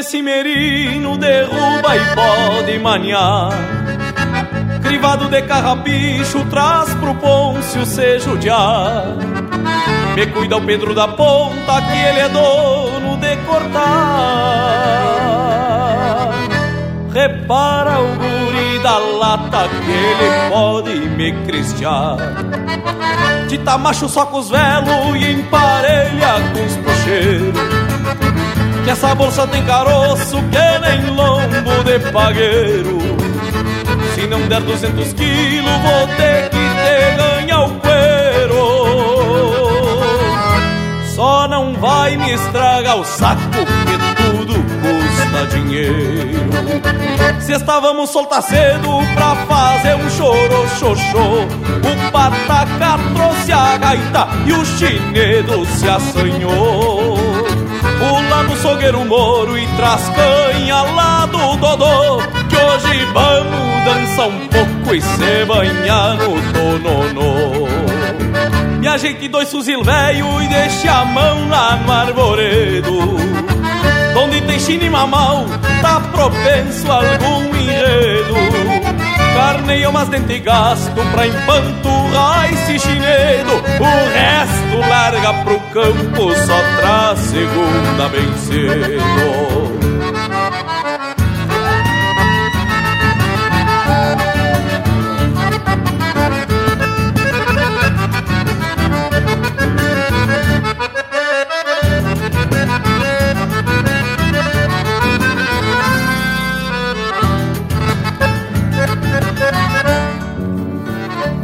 Esse merino, derruba e pode maniar. Crivado de carrapicho, traz pro Pôncio se judiar. Me cuida o Pedro da Ponta, que ele é dono de cortar. Repara o guri da lata, que ele pode me cristiar. Tita macho só com os velos e emparelha com os pocheiros. Que essa bolsa tem caroço que nem lombo de pagueiro. Se não der 200 quilos vou ter que te ganhar o cuero. Só não vai me estragar o saco que tudo custa dinheiro. Se estávamos soltar cedo pra fazer um choro xoxô O pataca trouxe a gaita e o chinedo se assanhou No sogueiro moro e traz canha lá do Dodô Que hoje vamos dançar um pouco e se banhar no tononô Me ajeite dois fuzil velho e deixe a mão lá no arvoredo Onde tem chine e mamau, tá propenso a algum enredo Carneia umas dente gasto pra empanturrar esse chinedo. O resto larga pro campo, só traz segunda bem cedo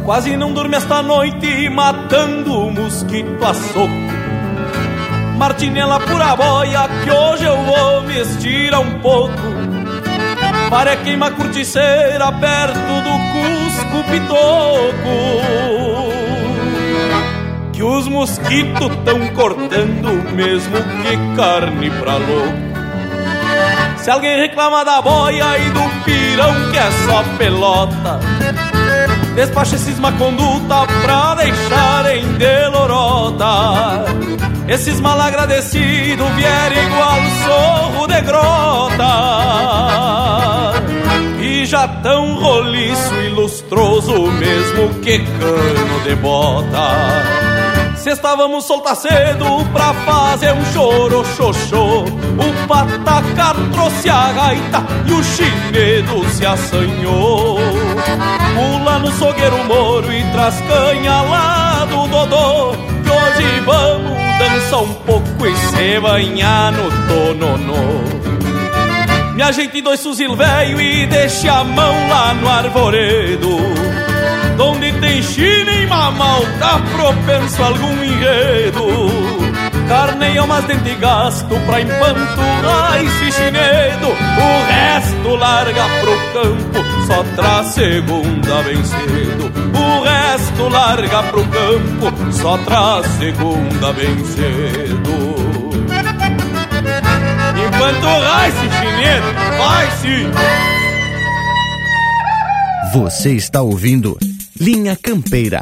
Quase não dorme esta noite matando o mosquito a soco. Martinela pura boia que hoje eu vou me estirar um pouco. Para queima curticeira perto do Cusco Pitoco. Que os mosquitos tão cortando mesmo que carne pra louco. Se alguém reclama da boia e do pirão que é só pelota, despacha esses má conduta pra deixarem de lorota. Esses mal agradecidos vierem igual sorro de grota. E já tão roliço e lustroso mesmo que cano de bota. Se estávamos soltar cedo pra fazer um choro xoxô O pataca trouxe a gaita e o chinedo se assanhou Pula no sogueiro moro e traz canha lá do Dodô. Que hoje vamos dançar um pouco e se banhar no tononô. Me ajeite dois fuzil velho e deixe a mão lá no arvoredo. Donde tem China e mamal, tá propenso a algum enredo. Carne e almas dente gasto pra empanturrar esse chinedo. O resto larga pro campo, só traz segunda bem cedo. O resto larga pro campo, só traz segunda bem cedo. Empanturrar esse chinedo, vai sim! Você está ouvindo Linha Campeira.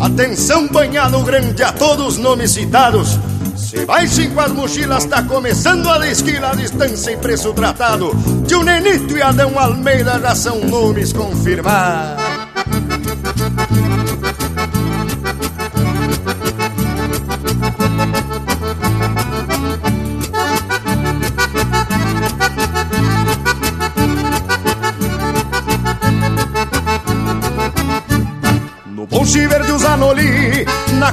Atenção, banhado grande a todos os nomes citados. Se vai cinco as mochilas, tá começando a esquila, a distância e preço tratado. Tio Nenito e Adão Almeida já são nomes confirmados.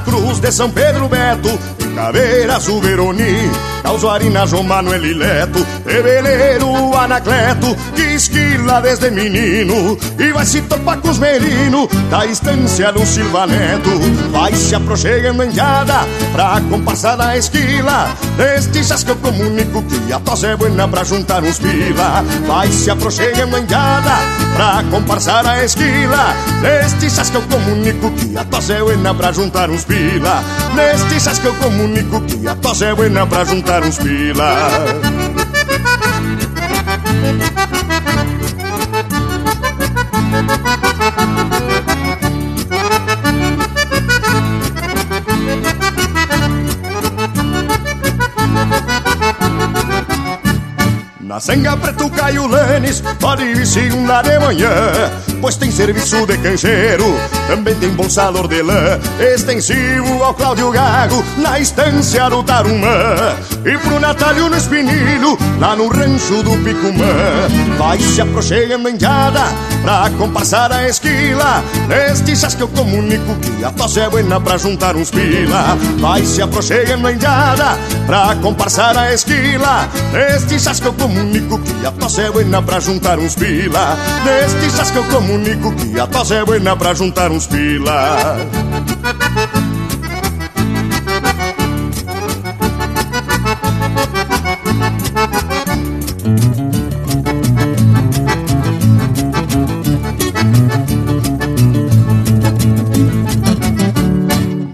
Cruz de São Pedro Beto, Caveira Suveroni, Causuarina João Manuel Ileto, Reveleiro Anacleto, que esquila desde menino e vai se topar com os melinos da estância do Silva Neto. Vai se aproximando em jada pra compassar a esquila, destes que eu comunico que a tosse é buena pra juntar uns pila. Vai se aproximando em jada pra compassar a esquila, destes que eu comunico que a tosse é buena pra juntar uns pila. Destes que eu comunico que a tosse é buena pra juntar uns pila. Na senga preto cai o Lanes, pode vir segunda de manhã Pois tem serviço de cancheiro, também tem bom salor de lã Extensivo ao Cláudio Gago, na estância do Tarumã. E pro Natalio no Espinilho, lá no rancho do Picumã. Vai se aproximando em jada, pra compassar a esquila. Nestes que eu comunico que a tosse é buena pra juntar uns pila. Vai se aproximando em jada, pra compassar a esquila. Nestes que eu comunico que a tosse é buena pra juntar uns pila. Nestes que eu comunico que a tosse é buena pra juntar uns pila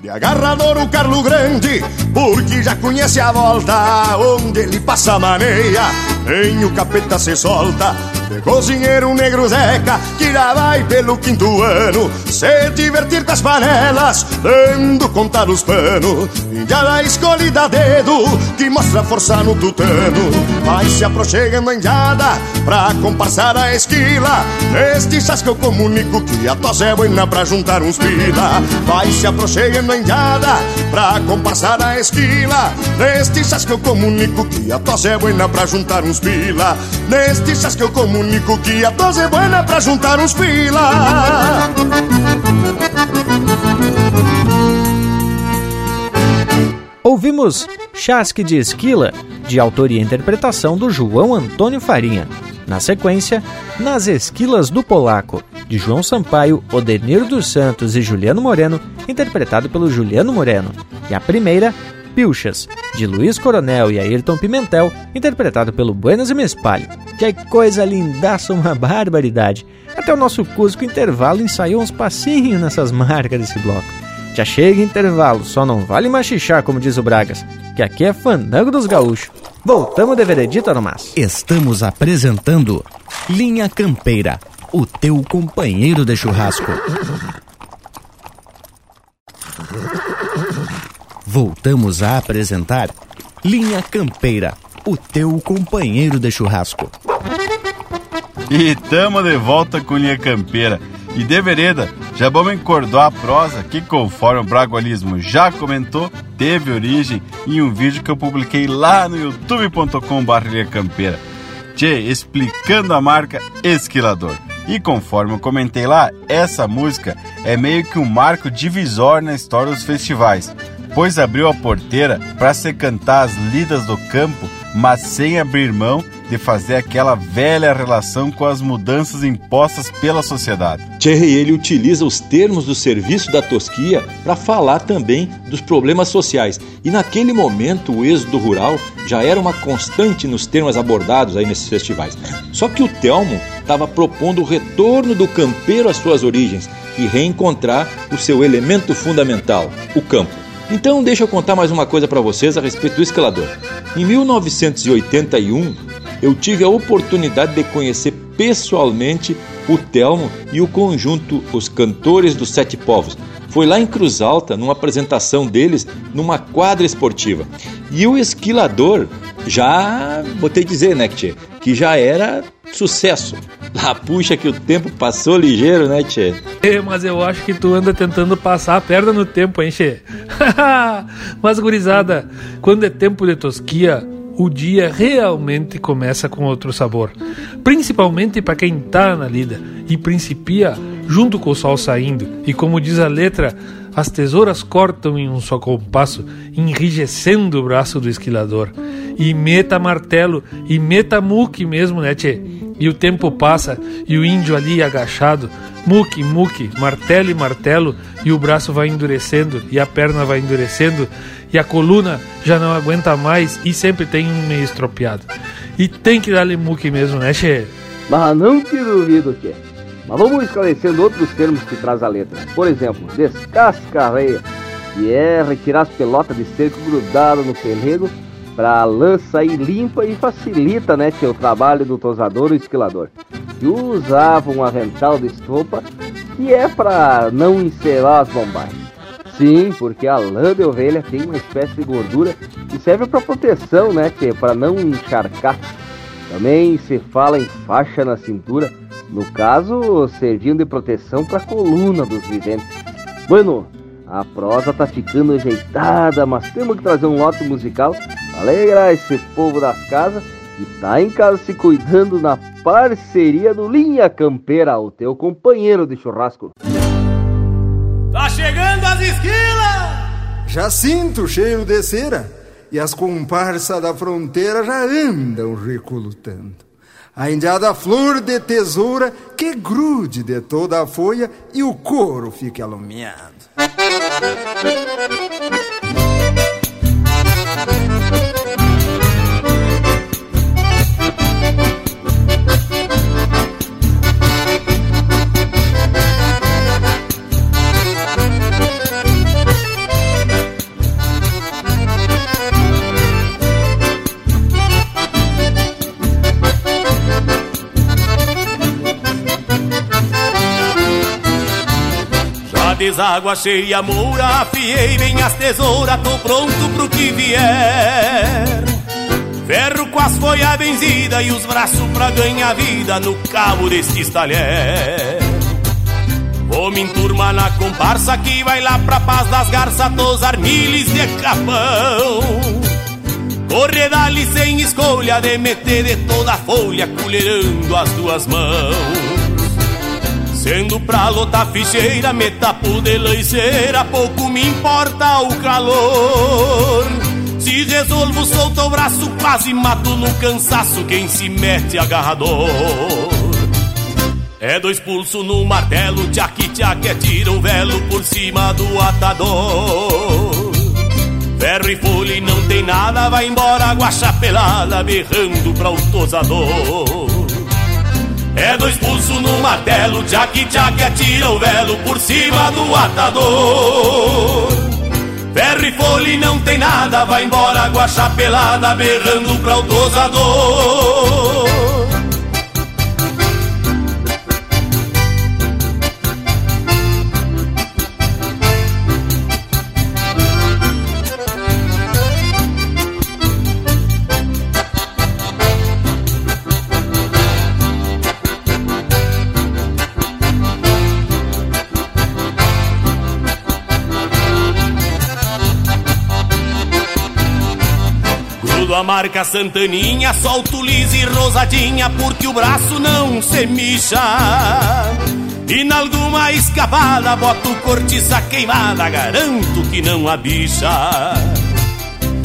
De agarrador o Carlo Grande, porque já conhece a volta, onde ele passa a maneia, nem o capeta se solta. Cozinheiro negro Zeca, que já vai pelo quinto ano, se divertir com as panelas, dando conta dos panos. E já da escolhida a dedo, que mostra força no tutano. Vai se aproximando em jada, pra compassar a esquila. Neste chás que eu comunico que a tosse é buena pra juntar uns pila. Vai se aproximando em jada, pra compassar a esquila. Neste chás que eu comunico que a tosse é buena pra juntar uns pila. Neste chás que eu comunico que a tosse é buena pra juntar uns pila. Ouvimos Chasque de Esquila, de autoria e interpretação do João Antônio Farinha. Na sequência, Nas Esquilas do Polaco, de João Sampaio, Odenir dos Santos e Juliano Moreno, interpretado pelo Juliano Moreno. E a primeira, Pilchas, de Luiz Coronel e Ayrton Pimentel, interpretado pelo Buenas e Me Espalho. Que coisa lindaça, uma barbaridade. Até o nosso Cusco Intervalo ensaiou uns passinhos nessas marcas desse bloco. Já chega intervalo, só não vale machichar, como diz o Bragas, que aqui é fandango dos gaúchos. Voltamos de veredita no mas. Estamos apresentando Linha Campeira, o teu companheiro de churrasco. Voltamos a apresentar Linha Campeira, o teu companheiro de churrasco. E tamo de volta com Linha Campeira. E de vereda, já vamos encordar a prosa que, conforme o Bragualismo já comentou, teve origem em um vídeo que eu publiquei lá no youtube.com.br Campeira. Tchê, explicando a marca Esquilador. E conforme eu comentei lá, essa música é meio que um marco divisor na história dos festivais, pois abriu a porteira para se cantar as lidas do campo, mas sem abrir mão de fazer aquela velha relação com as mudanças impostas pela sociedade. Thierry ele utiliza os termos do serviço da Tosquia para falar também dos problemas sociais. E naquele momento o êxodo rural já era uma constante nos temas abordados aí nesses festivais. Só que o Telmo estava propondo o retorno do campeiro às suas origens e reencontrar o seu elemento fundamental, o campo. Então deixa eu contar mais uma coisa para vocês a respeito do escalador. Em 1981, eu tive a oportunidade de conhecer pessoalmente o Telmo e o conjunto Os Cantores dos Sete Povos. Foi lá em Cruz Alta, numa apresentação deles, numa quadra esportiva. E o esquilador já, te dizer, né, tchê, que já era sucesso. Lá puxa que o tempo passou ligeiro, né, Tchê? É, mas eu acho que tu anda tentando passar a perna no tempo, hein, Tchê? mas, gurizada, quando é tempo de tosquia, o dia realmente começa com outro sabor. Principalmente para quem tá na lida e principia junto com o sol saindo. E como diz a letra, as tesouras cortam em um só compasso, enrijecendo o braço do esquilador. E meta martelo, e meta muque mesmo, né, tchê? E o tempo passa, e o índio ali agachado, muque, muque, martelo e martelo, e o braço vai endurecendo, e a perna vai endurecendo, e a coluna já não aguenta mais, e sempre tem um meio estropiado. E tem que dar-lhe muque mesmo, né, tchê? Mas não te duvido, tchê. Mas vamos esclarecendo outros termos que traz a letra. Por exemplo, descascarreia, que é retirar as pelotas de cerco grudado no pelego para a lã sair limpa e facilita né, o trabalho do tosador ou esquilador. Que usava um avental de estopa que é para não encerar as bombagens. Sim, porque a lã de ovelha tem uma espécie de gordura que serve para proteção, né, para não encharcar. Também se fala em faixa na cintura, no caso, servindo de proteção para a coluna dos viventes. Bueno, a prosa tá ficando ajeitada, mas temos que trazer um lote musical para alegrar esse povo das casas que tá em casa se cuidando na parceria do Linha Campeira, o teu companheiro de churrasco. Tá chegando as esquilas! Já sinto o cheiro de cera e as comparsas da fronteira já andam recolutando. A indiada flor de tesoura que grude de toda a folha e o couro fique alumiado. Deságua cheia, moura, afiei bem as tesouras, tô pronto pro que vier. Ferro com as folhas benzidas e os braços pra ganhar vida no cabo destes talher. Vou me enturmar na comparsa que vai lá pra paz das garças, tosar miles de capão. Correr dali sem escolha de meter de toda a folha, colherando as duas mãos. Sendo pra lotar ficheira, metapo de leiceira, pouco me importa o calor. Se resolvo, solto o braço, quase mato no cansaço quem se mete agarrador. É dois pulsos no martelo, tchac tchac é tira o velo por cima do atador. Ferro e folha e não tem nada, vai embora guacha pelada, berrando pra o tosador. É dois pulsos no martelo, tchac tchac atira o velo por cima do atador. Ferro e folha não tem nada, vai embora guacha pelada, berrando pra o tosador. A marca Santaninha, solto lisa e rosadinha, porque o braço não se mixa. E na alguma escapada, boto cortiça queimada, garanto que não a bicha.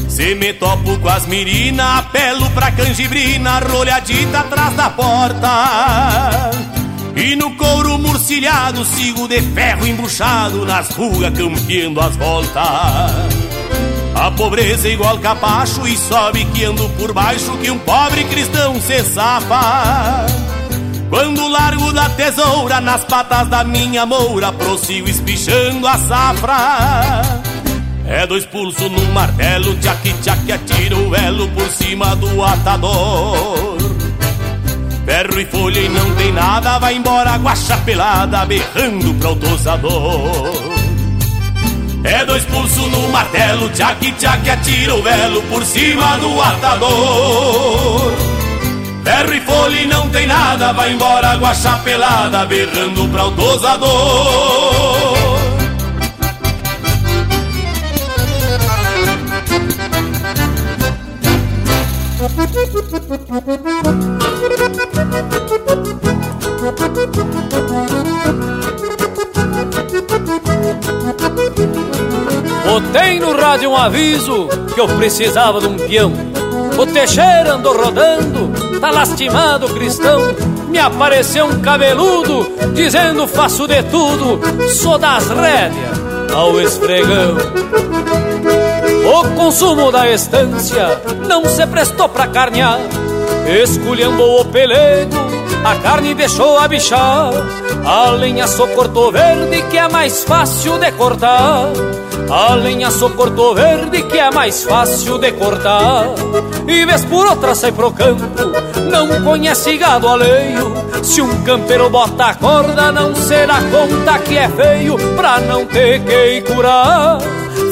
Se me topo com as mirina, apelo pra canjibrina, rolhadita atrás da porta. E no couro murcilhado, sigo de ferro embuchado, nas rugas campeando as voltas. A pobreza é igual capacho e sobe que ando por baixo que um pobre cristão se safa. Quando largo da tesoura nas patas da minha moura, prossigo espichando a safra. É dois pulsos no martelo, tchac tchac atira o elo por cima do atador. Ferro e folha e não tem nada, vai embora guacha pelada, berrando pro tosador. É dois pulsos no martelo, tchac tchac atira o velo por cima do atador. Ferro e folha não tem nada, vai embora guacha pelada, berrando pra o tosador. Botei no rádio um aviso que eu precisava de um peão. O Teixeira andou rodando, tá lastimado o cristão. Me apareceu um cabeludo dizendo faço de tudo, sou das rédeas ao esfregão. O consumo da estância não se prestou pra carnear, escolhendo o pelego, a carne deixou a bichar. A lenha cortou verde que é mais fácil de cortar. A lenha cortou verde que é mais fácil de cortar. E vez por outra sai pro campo, não conhece gado alheio. Se um campeiro bota a corda não será conta que é feio Pra não ter que curar.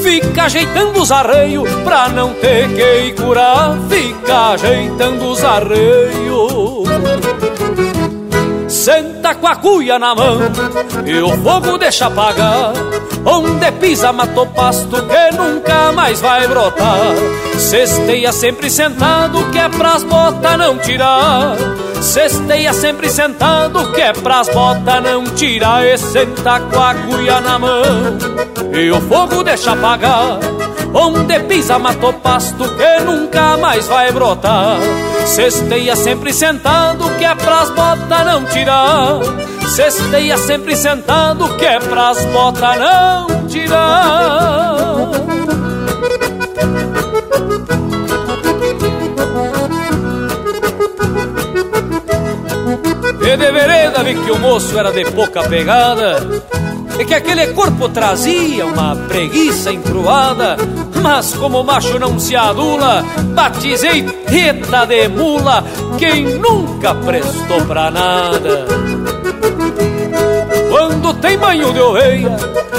Fica ajeitando os arreios pra não ter que curar. Fica ajeitando os arreios Senta com a cuia na mão e o fogo deixa apagar. Onde pisa matou pasto que nunca mais vai brotar. Cesteia sempre sentado que é pras botas não tirar. Cesteia sempre sentado que é pras botas não tirar. E senta com a cuia na mão e o fogo deixa apagar. Onde pisa matou pasto que nunca mais vai brotar. Cesteia sempre sentado que é pras botas não tirar. Cesteia sempre sentado que é pras botas não tirar. E de vereda vi que o moço era de pouca pegada E que aquele corpo trazia uma preguiça encruada Mas como macho não se adula Batizei reta de mula Quem nunca prestou pra nada. Quando tem banho de oveia,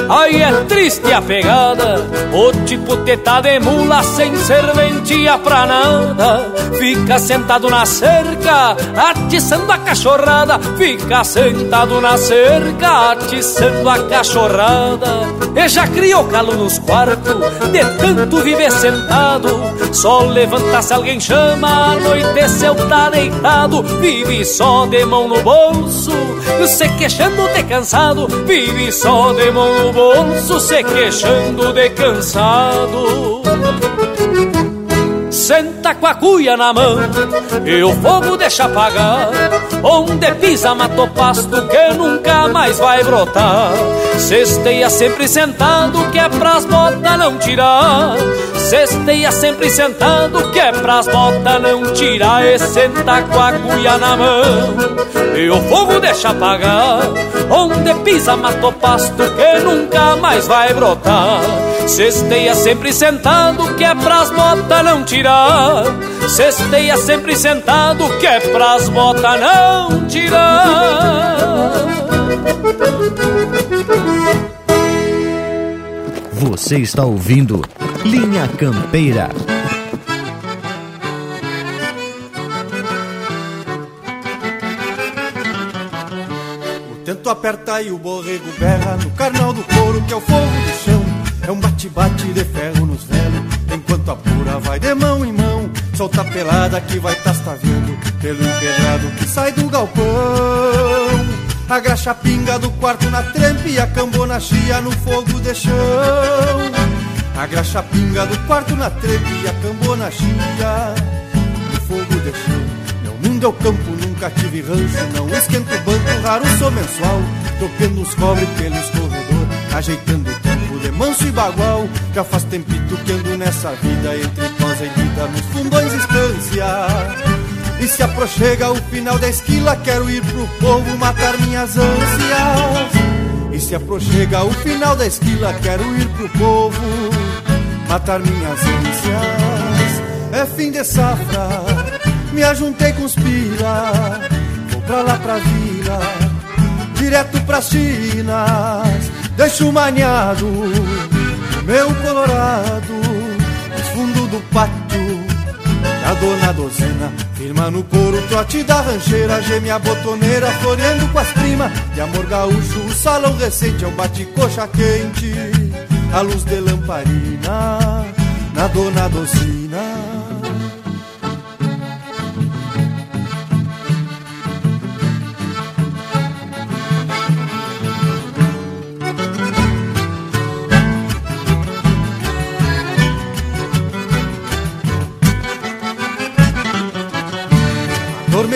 aí é triste a pegada. O tipo teta de mula sem serventia pra nada. Fica sentado na cerca, atiçando a cachorrada. Fica sentado na cerca, atiçando a cachorrada. E já criou calo nos quartos, de tanto viver sentado. Só levanta se alguém chama, anoiteceu tá deitado. Vive só de mão no bolso, se queixando de cansado. Vive só de mão no bolso, se queixando de cansado. Senta com a cuia na mão e o fogo deixa apagar. Onde pisa mato pasto que nunca mais vai brotar. Cesteia sempre sentado que é pras botas não tirar. Cesteia sempre sentado que é pras botas não tirar. E senta com a cuia na mão e o fogo deixa apagar. Onde pisa mato pasto que nunca mais vai brotar. Cesteia sempre sentado que é pras botas não tirar. Cesteia sempre sentado que é pras botas não tirar. Você está ouvindo Linha Campeira. O tento aperta e o borrego berra no carnal do couro que é o fogo do chão. É um bate-bate de ferro nos velos, enquanto a pura vai de mão. Solta pelada que vai tastavendo pelo empedrado que sai do galpão. A graxa pinga do quarto na trempe e a cambona chia no fogo de chão. A graxa pinga do quarto na trempe e a cambona chia no fogo de chão. Meu mundo é o campo, nunca tive rancho, não esquento o banco, raro sou mensual. Tocando os cobre pelos corredores, ajeitando manso e bagual. Já faz tempito que ando nessa vida, entre prosa e lida, nos fundões estância. E se aproxega o final da esquila, quero ir pro povo matar minhas ânsias. E se aproxega o final da esquila, quero ir pro povo matar minhas ânsias. É fim de safra, me ajuntei com os pila, vou pra lá pra vila, direto pras chinas. Deixo maniado o meu colorado, no fundo do pátio da dona dozena. Firma no couro, trote da rancheira, geme a botoneira, floreando com as primas. De amor gaúcho, o salão recente é um bate-coxa quente, a luz de lamparina, na dona dozina.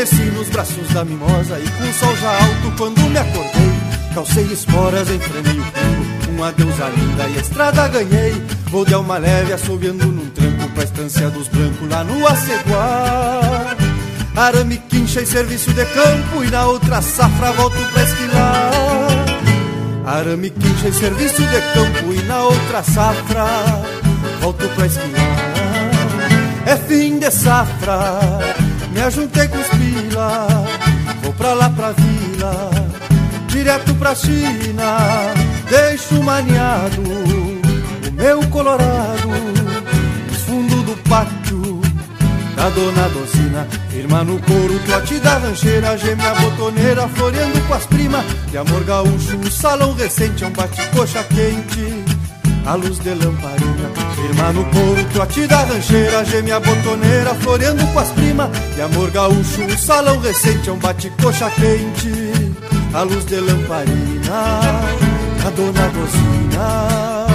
Adormeci nos braços da mimosa e com o sol já alto quando me acordei. Calcei esporas, enfrenei o fundo, uma deusa linda e estrada ganhei. Vou de alma leve assobiando num tranco pra estância dos brancos lá no Aceguá. Arame, quincha e serviço de campo e na outra safra volto pra esquilar. Arame, quincha e serviço de campo e na outra safra volto pra esquilar. É fim de safra me ajuntei com os vou pra lá pra vila, direto pra China, deixo maniado o meu colorado, no fundo do pátio da dona Docina, firma no couro, trote da rancheira, geme a botoneira, floreando com as primas, de amor gaúcho, o salão recente é um bate-coxa quente, a luz de lamparina, firma no couro, trote da rancheira, geme a botoneira, floreando com as primas, de amor gaúcho, o salão recente é um bate-coxa quente, a luz de lamparina, a dona Dozina.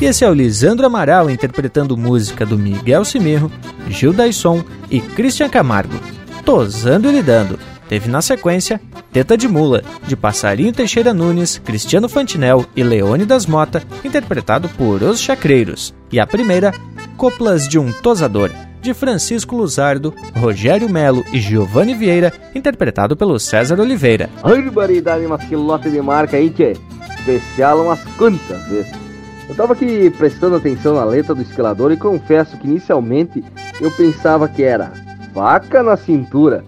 E esse é o Lisandro Amaral interpretando música do Miguel Cimirro, Gil Daisson e Christian Camargo, Tosando e Lidando. Teve na sequência Teta de Mula, de Passarinho Teixeira Nunes, Cristiano Fantinel e Leone das Mota, interpretado por Os Chacreiros. E a primeira, Coplas de um Tosador, de Francisco Luzardo, Rogério Melo e Giovanni Vieira, interpretado pelo César Oliveira. Barbaridade, umas quilote de marca aí, que especial umas quantas vezes. Eu tava aqui prestando atenção na letra do esquilador e confesso que inicialmente eu pensava que era faca na cintura,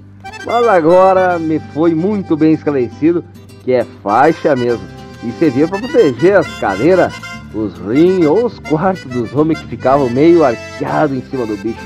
mas agora me foi muito bem esclarecido que é faixa mesmo e servia para proteger as cadeiras, os rins ou os quartos dos homens que ficavam meio arqueados em cima do bicho.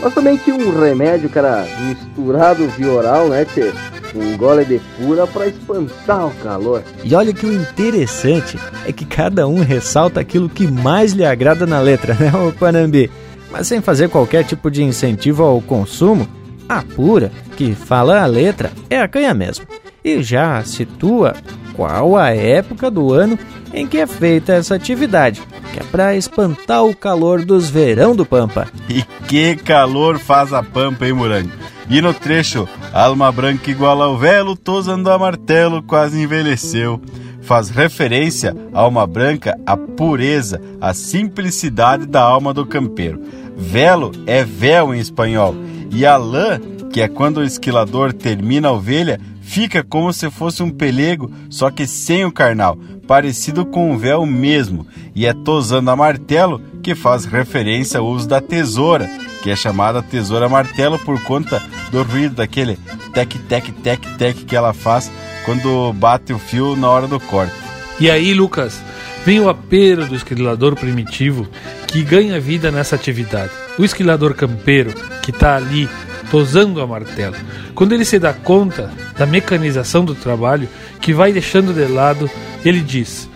Mas também tinha um remédio que era misturado via oral, né, tchê? Um gole de pura para espantar o calor. E olha que o interessante é que cada um ressalta aquilo que mais lhe agrada na letra, né, o Panambi? Mas sem fazer qualquer tipo de incentivo ao consumo, a pura, que fala a letra, é a canha mesmo. E já situa qual a época do ano em que é feita essa atividade, que é para espantar o calor dos verão do Pampa. E que calor faz a Pampa, hein, Morango? E no trecho, alma branca igual ao velo, tosando a martelo, quase envelheceu. Faz referência à alma branca, à pureza, à simplicidade da alma do campeiro. Velo é véu em espanhol, e a lã, que é quando o esquilador termina a ovelha, fica como se fosse um pelego, só que sem o carnal, parecido com um véu mesmo, e é tosando a martelo que faz referência ao uso da tesoura, que é chamada tesoura martelo por conta do ruído daquele tec tec tec tec que ela faz quando bate o fio na hora do corte. E aí, Lucas, vem o apelo do esquilador primitivo que ganha vida nessa atividade. O esquilador campeiro que está ali tosando a martelo. Quando ele se dá conta da mecanização do trabalho que vai deixando de lado, ele diz: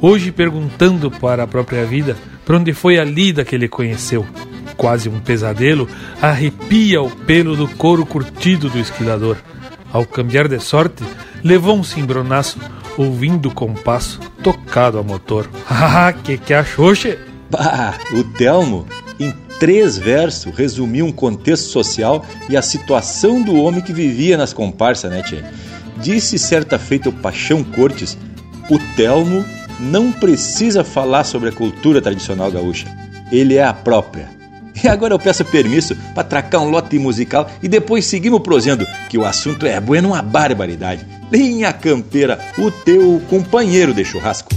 Hoje perguntando para a própria vida para onde foi a lida que ele conheceu. Quase um pesadelo arrepia o pelo do couro curtido do esquilador. Ao cambiar de sorte, levou um cimbronaço, ouvindo o compasso tocado a motor. Ah, que que achou, che? Bah, o Telmo, em três versos, resumiu um contexto social e a situação do homem que vivia nas comparsas, né, tchê? Disse certa feita o Paixão Cortes, o Telmo não precisa falar sobre a cultura tradicional gaúcha. Ele é a própria. E agora eu peço permisso para tracar um lote musical e depois seguimos prosendo, que o assunto é bueno uma barbaridade. Linha Campeira, o teu companheiro de churrasco.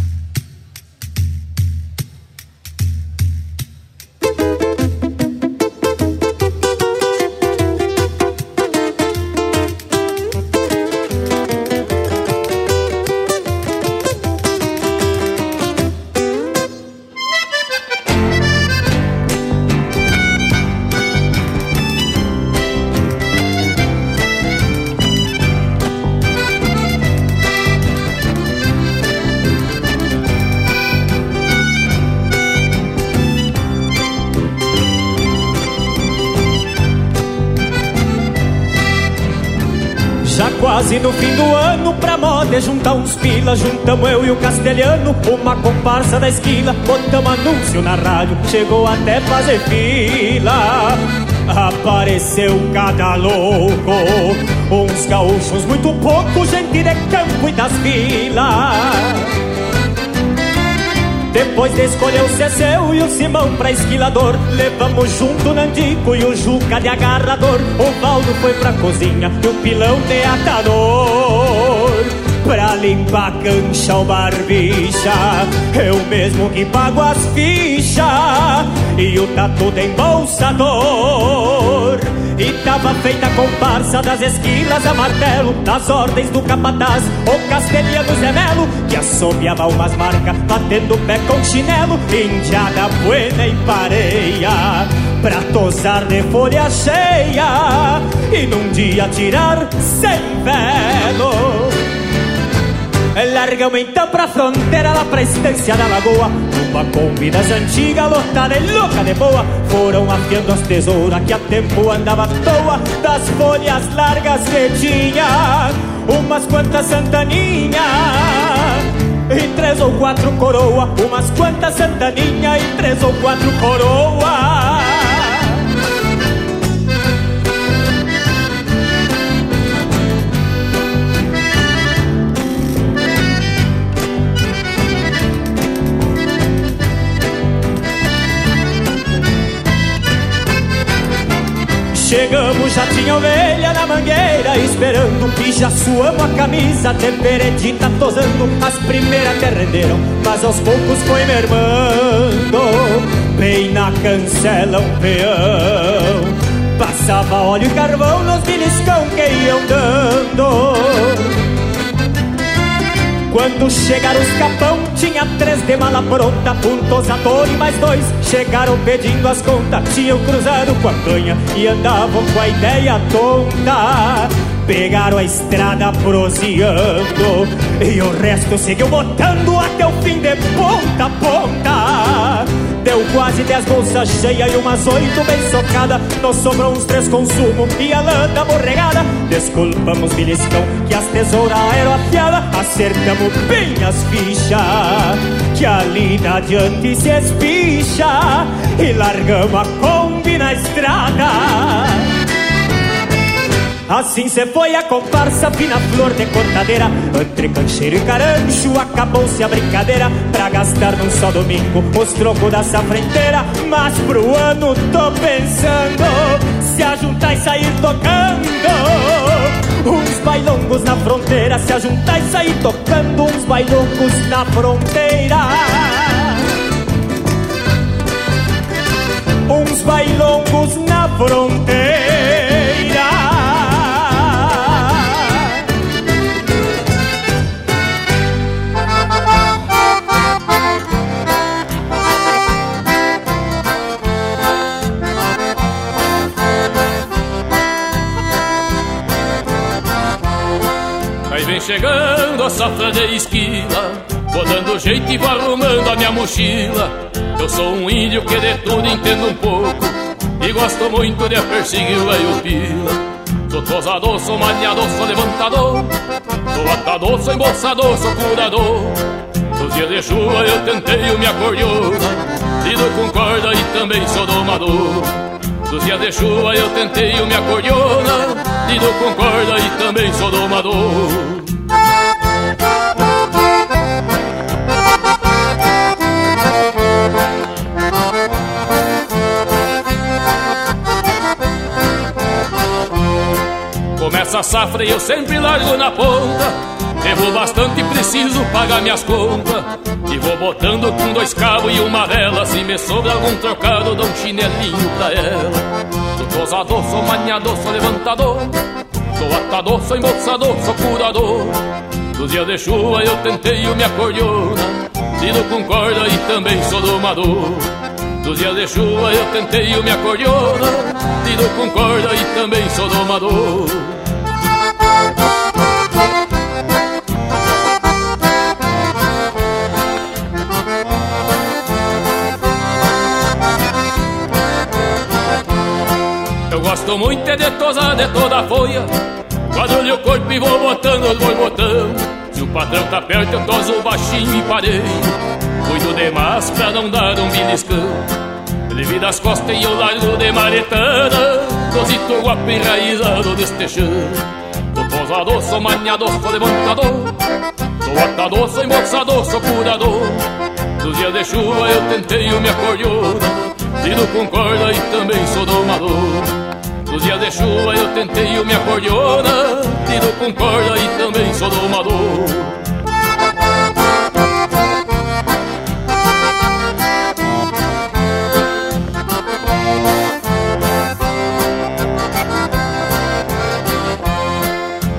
Juntar uns pila Juntamos eu e o castelhano, uma comparsa da esquila Botamos anúncio na rádio, chegou até fazer fila. Apareceu cada louco Uns gaúchos muito pouco, gente de campo e das vilas depois de escolher o Ceceu e o Simão pra esquilador Levamos junto o Nandico e o Juca de agarrador. O Valdo foi pra cozinha e o Pilão de atador Pra limpar cancha o barbicha. Eu mesmo que pago as fichas. E o tatu de embolsador e tava feita a comparsa das esquilas a martelo Das ordens do capataz, o castelhano Zé Melo Que assobiava umas marcas, batendo pé com chinelo. Indiada buena e pareia Pra tosar de folha cheia. E num dia tirar sem velo Largamos então pra fronteira, lá pra estância da lagoa Uma Kombi das antigas, lotada e louca de boa. Foram afiando as tesouras que a tempo andava à toa. Das folhas largas que tinha Umas quantas santaninhas E três ou quatro coroa. Umas quantas santaninhas E três ou quatro coroa Chegamos, já tinha ovelha na mangueira Esperando, e já suamos a camisa De peredita tosando. As primeiras até renderam Mas aos poucos foi mermando. Bem na cancela um peão. Passava óleo e carvão nos beliscão que iam dando quando chegaram os capão, tinha três de mala pronta, um tosador e mais dois chegaram pedindo as contas. Tinham cruzado com a canha e andavam com a ideia tonta. Pegaram a estrada proseando e o resto seguiu botando até o fim de ponta a ponta. Deu quase dez bolsas cheias e umas oito bem socadas. Nos sobrou uns três consumo e a da borregada. Desculpamos, beliscão, que as tesouras eram afiadas. Acertamos bem as fichas, que ali na adiante se espicha. E largamos a Kombi na estrada. Assim se foi a comparsa, fina flor de cortadeira Entre cancheiro e carancho acabou-se a brincadeira Pra gastar num só domingo os trocos da safrenteira Mas pro ano tô pensando Se ajuntar e sair tocando Uns bailongos na fronteira Se ajuntar e sair tocando Uns bailongos na fronteira. Uns bailongos na fronteira chegando a safra de esquila Vou dando jeito e vou arrumando a minha mochila. Eu sou um índio que de tudo entendo um pouco E gosto muito de perseguir o velho pila. Sou tosador, sou maniador, sou levantador Sou atador, sou embolsador, sou curador. Nos dias de chuva eu tentei o minha acordeona Lido com corda e também sou domador. Nos dias de chuva eu tentei o minha acordeona Lido com corda e também sou domador Começa a safra e eu sempre largo na ponta. Devo bastante e preciso pagar minhas contas. E vou botando com dois cabos e uma vela. Se me sobra algum trocado, dou um chinelinho pra ela. Sou tosador, sou maniador, sou levantador. Sou atador, sou embolsador, sou curador. Nos dias de chuva eu tentei o me acordeona Lido com corda e também sou domador. Nos dias de chuva eu tentei o me acordeona Lido com corda e também sou domador gosto muito de tosar de toda a folha. Quadrulho o corpo e vou botando os borbotão Se o patrão tá perto eu toso baixinho e parei. Cuido demais pra não dar um beliscão. Levi das costas e eu largo de maretana. Tosito guapo enraizado deste chão. Sou tosador, sou maniador, sou levantador. Sou atador, sou embolsador, sou curador. Nos dias de chuva eu tentei o me acordeona Lido com corda e também sou domador nos dias de chuva eu tentei o me acordeona Lido com corda e também sou domador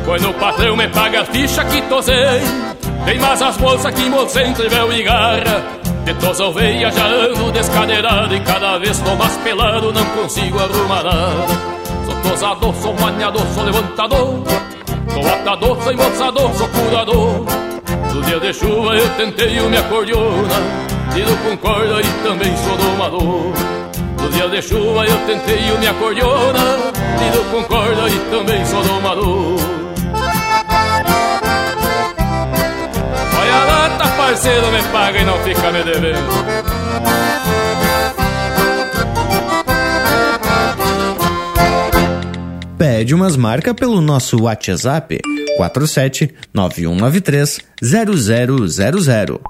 Quando o patrão me paga a ficha que tosei Tem mais as bolsas que embolsei entre véu e garra. De oveia já ando descadeirado E cada vez tô mais pelado, não consigo arrumar nada Sou tosador, sou maniador, sou levantador. Sou atador, sou embolsador, sou curador. No dia de chuva eu tentei o me acordeona Lido com corda e também sou domador. No dia de chuva eu tentei o me acordeona Lido com corda e também sou domador. Olha a lata, parceiro, me paga e não fica me devendo Pede umas marcas pelo nosso WhatsApp 47 9193 0000.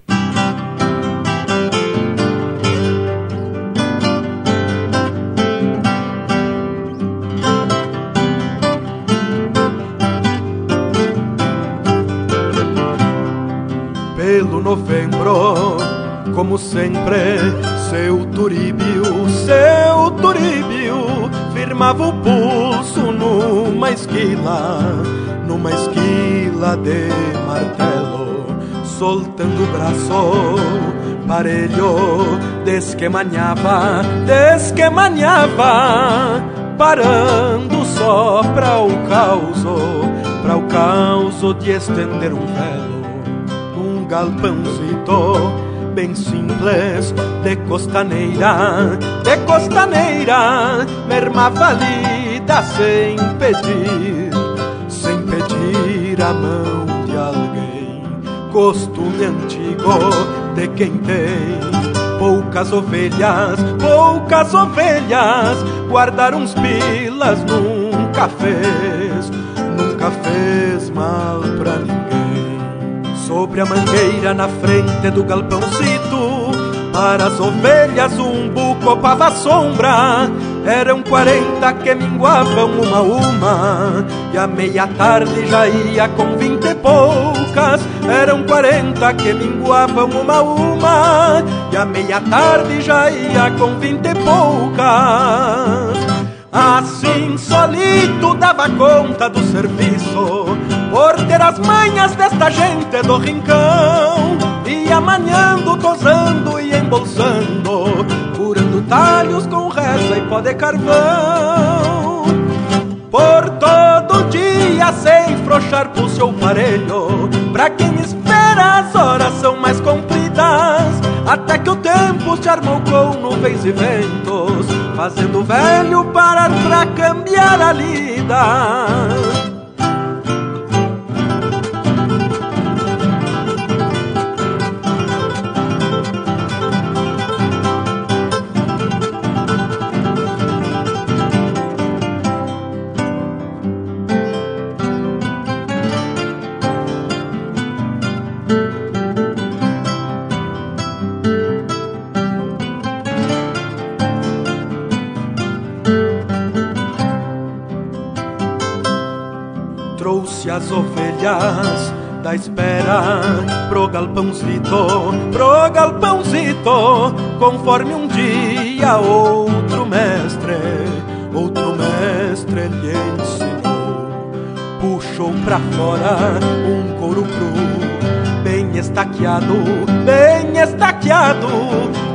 Pelo novembro, como sempre, seu turibio, seu turibio, firmava o pulso numa esquila, numa esquila de martelo, soltando o braço parelho, desquemanhava, desquemanhava, parando só para o causo, para o causo de estender um velo, num galpãozito bem simples, de costaneira, de costaneira, mermava lida sem pedir, sem pedir a mão de alguém. Costume antigo de quem tem poucas ovelhas, poucas ovelhas, guardar uns pilas nunca fez, nunca fez mal pra ninguém. Sobre a mangueira na frente do galpãozito, para as ovelhas um buco opava sombra. Eram quarenta que minguavam uma a uma, e a meia tarde já ia com vinte e poucas. Eram quarenta que minguavam uma a uma, e a meia tarde já ia com vinte e poucas. Assim solito dava conta do serviço, por ter as manhas desta gente do rincão. Ia manhando, tosando e embolsando, curando talhos com reza e pó de carvão. Por todo dia sem frouxar pro seu parelho, pra quem espera as horas são mais compridas, até que o tempo se armou com nuvens e ventos, fazendo o velho parar pra cambiar a lida. As ovelhas da espera pro galpãozito, pro galpãozito, conforme um dia outro mestre, outro mestre lhe ensinou. Puxou pra fora um couro cru, bem estaqueado, bem estaqueado,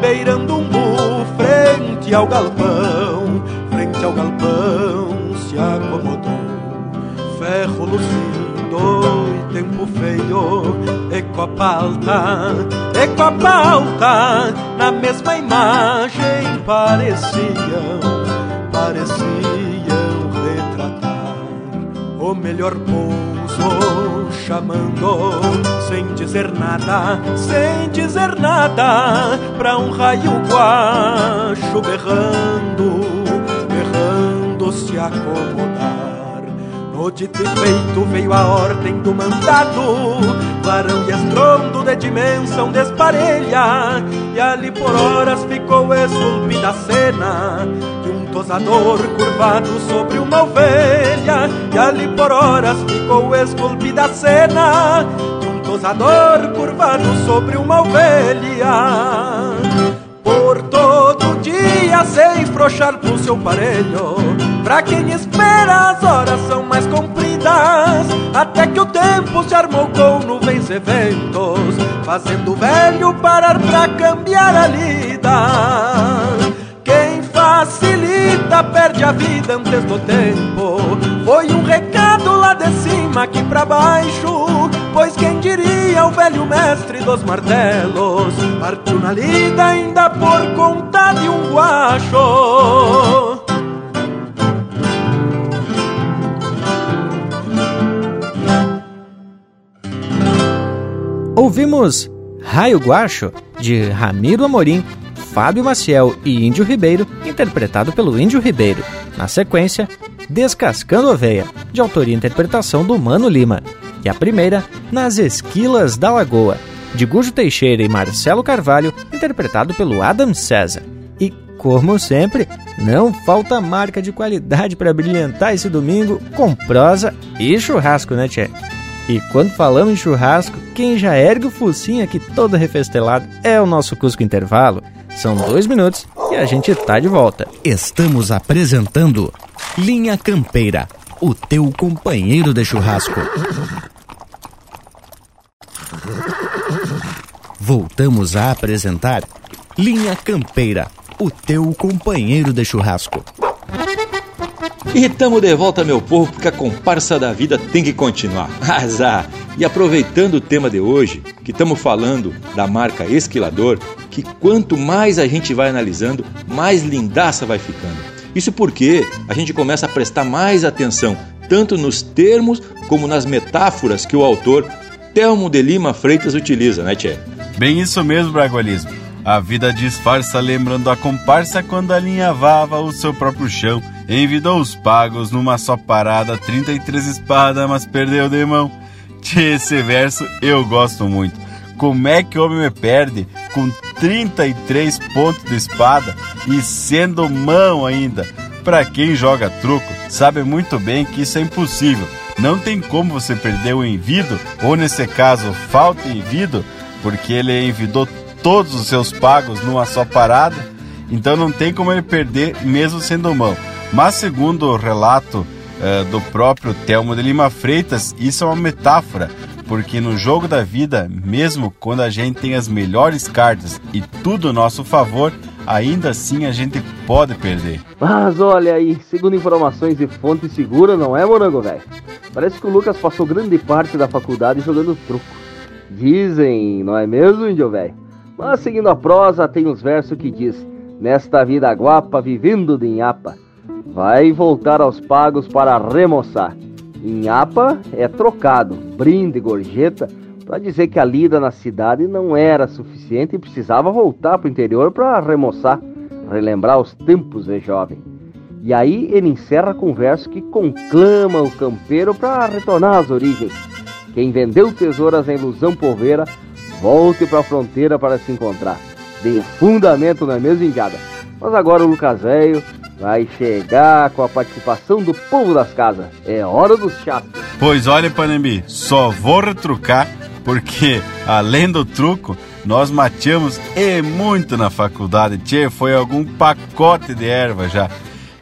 beirando um bu frente ao galpão, frente ao galpão se acomodou ferro lucindo e tempo feio E copa alta, e copa alta Na mesma imagem pareciam, pareciam retratar O melhor pouso chamando Sem dizer nada, sem dizer nada Pra um raio guacho berrando, berrando se acomodar no dito e feito veio a ordem do mandado. Varão e estrondo de dimensão desparelha E ali por horas ficou esculpida a cena De um tosador curvado sobre uma ovelha. E ali por horas ficou esculpida a cena De um tosador curvado sobre uma ovelha. Por todo dia sem frouxar pro seu parelho Pra quem espera as horas são mais compridas. Até que o tempo se armou com nuvens e ventos Fazendo o velho parar pra cambiar a lida. Quem facilita perde a vida antes do tempo. Foi um recado lá de cima aqui pra baixo. Pois quem diria o velho mestre dos martelos? Partiu na lida ainda por conta de um guacho Ouvimos Raio Guacho, de Ramiro Amorim, Fábio Maciel e Índio Ribeiro, interpretado pelo Índio Ribeiro. Na sequência, Descascando Oveia, de autoria e interpretação do Mano Lima. E a primeira, Nas Esquilas da Lagoa, de Gujo Teixeira e Marcelo Carvalho, interpretado pelo Adam César. E, como sempre, não falta marca de qualidade para brilhantar esse domingo com prosa e churrasco, né, Tchê? E quando falamos em churrasco, quem já ergue o focinho aqui todo refestelado é o nosso Cusco Intervalo. São dois minutos e a gente tá de volta. Estamos apresentando Linha Campeira, o teu companheiro de churrasco. Voltamos a apresentar Linha Campeira, o teu companheiro de churrasco. E tamo de volta, meu povo, porque a comparsa da vida tem que continuar. Azar! E aproveitando o tema de hoje, que estamos falando da marca Esquilador, que quanto mais a gente vai analisando, mais lindaça vai ficando. Isso porque a gente começa a prestar mais atenção tanto nos termos como nas metáforas que o autor Telmo de Lima Freitas utiliza, né, Tchê? Bem isso mesmo, Bragualismo. A vida disfarça lembrando a comparsa quando alinhavava o seu próprio chão, envidou os pagos numa só parada, 33 espadas, mas perdeu de mão. Tchê, esse verso eu gosto muito. Como é que o homem me perde com 33 pontos de espada e sendo mão ainda? Para quem joga truco, sabe muito bem que isso é impossível. Não tem como você perder o envido, ou nesse caso, falta envido, porque ele envidou todos os seus pagos numa só parada, então não tem como ele perder mesmo sendo mão. Mas segundo o relato uh, do próprio Telmo de Lima Freitas, isso é uma metáfora, porque no jogo da vida, mesmo quando a gente tem as melhores cartas e tudo a nosso favor, ainda assim a gente pode perder. Mas olha aí, segundo informações de fonte segura, não é, morango velho? Parece que o Lucas passou grande parte da faculdade jogando truco. Dizem, não é mesmo, índio velho? Mas seguindo a prosa, tem uns versos que diz: Nesta vida guapa, vivendo de inhapa, vai voltar aos pagos para remoçar. Inhapa é trocado, brinde, gorjeta, para dizer que a lida na cidade não era suficiente e precisava voltar para o interior para remoçar, relembrar os tempos de jovem. E aí ele encerra com um verso que conclama o campeiro para retornar às origens. Quem vendeu tesouras em ilusão poveira, volte para a fronteira para se encontrar. De fundamento, não é mesmo, Indiada? Mas agora o Lucas Velho vai chegar com a participação do povo das casas. É hora dos chatos. Pois olha, Panembi, só vou retrucar porque além do truco, nós mateamos e muito na faculdade. Tchê, foi algum pacote de erva já.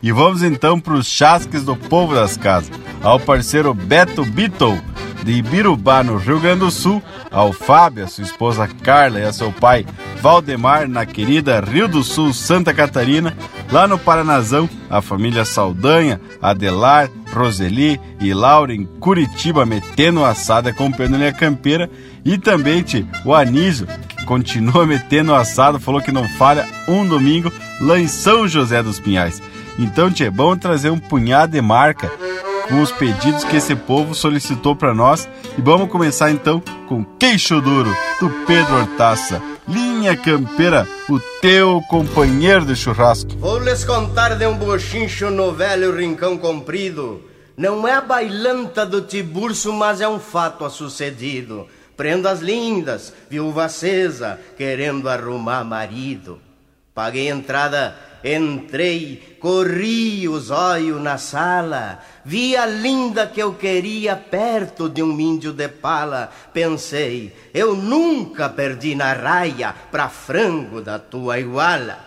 E vamos então para os chasques do povo das casas. Ao parceiro Beto Beatle, de Ibirubá, no Rio Grande do Sul, ao Fábio, a sua esposa Carla e a seu pai Valdemar, na querida Rio do Sul, Santa Catarina, lá no Paranazão, a família Saldanha, Adelar, Roseli e Laura em Curitiba, metendo assada com penulha campeira, e também te, o Anísio, que continua metendo assado, falou que não falha um domingo lá em São José dos Pinhais. Então, tchê, é bom trazer um punhado de marca com os pedidos que esse povo solicitou para nós. E vamos começar então com Queixo Duro, do Pedro Hortaça. Linha Campeira, o teu companheiro de churrasco. Vou lhes contar de um bochincho no velho rincão comprido. Não é a bailanta do Tiburcio, mas é um fato a sucedido. Prendo as lindas, viúva acesa, querendo arrumar marido. Paguei entrada Entrei, corri os olhos na sala, vi a linda que eu queria perto de um índio de pala. Pensei, eu nunca perdi na raia pra frango da tua iguala.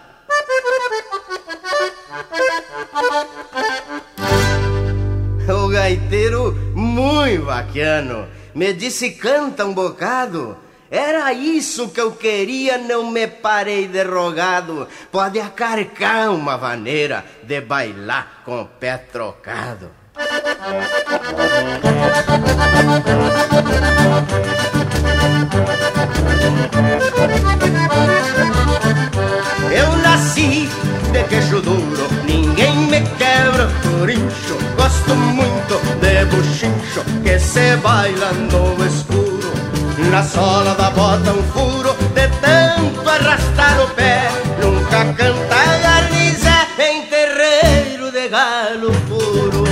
O gaiteiro, muito bacano, me disse canta um bocado. Era isso que eu queria, não me parei derrogado. Pode acarcar uma maneira de bailar com o pé trocado. Eu nasci de queixo duro, ninguém me quebra por incho. Gosto muito de buchincho que se baila no escuro. Na sola da bota um furo De tanto arrastar o pé. Nunca canta garnizé Em terreiro de galo puro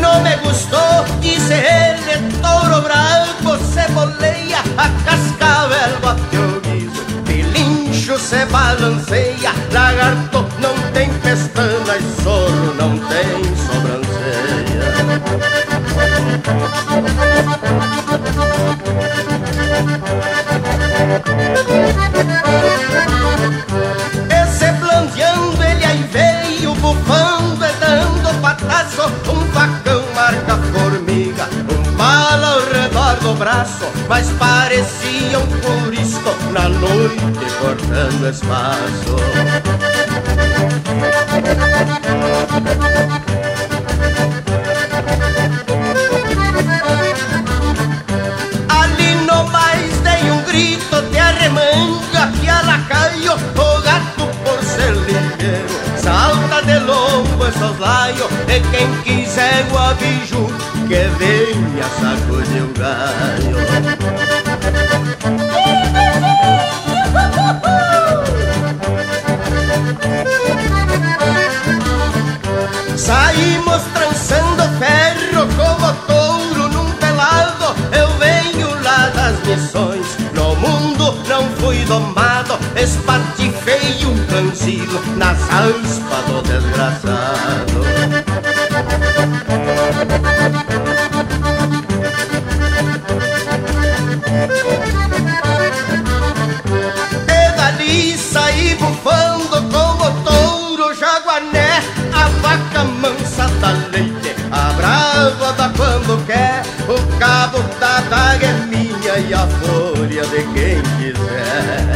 Não me gostou, disse ele Touro branco se boleia A cascavel se balanceia Lagarto não tem pestana e soro não tem sobrancelha. Esse blandeando ele aí veio bufando e dando patazo, um facão marca formiga, do braço, mas parecia um curisto na noite cortando espaço. Ali no mais dei um grito de arremanga que a lacaio o gato por ser ligeiro salta de lombo e soslaio e quem quiser o aviso que venha sacudir o galho. Saímos trançando ferro como touro num pelado. Eu venho lá das missões, no mundo não fui domado. Espatifei um cancilo nas aspas do desgraçado. Da daga é minha e a folha de quem quiser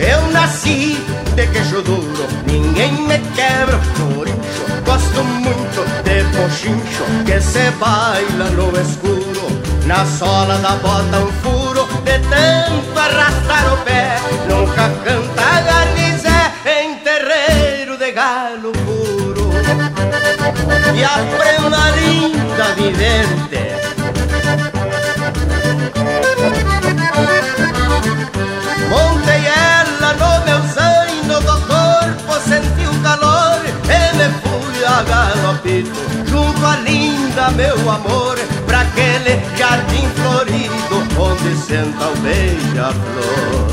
Eu nasci de queixo duro, ninguém me quebra isso. Gosto muito de pochincho que se baila no escuro. Na sola da bota um furo, de tanto arrastar o pé. Nunca canta garnizé E a prenda linda vivente Montei ela no meu zaino do corpo, senti o calor e me fui a galopito junto à linda meu amor, pra aquele jardim florido onde senta o beija-flor.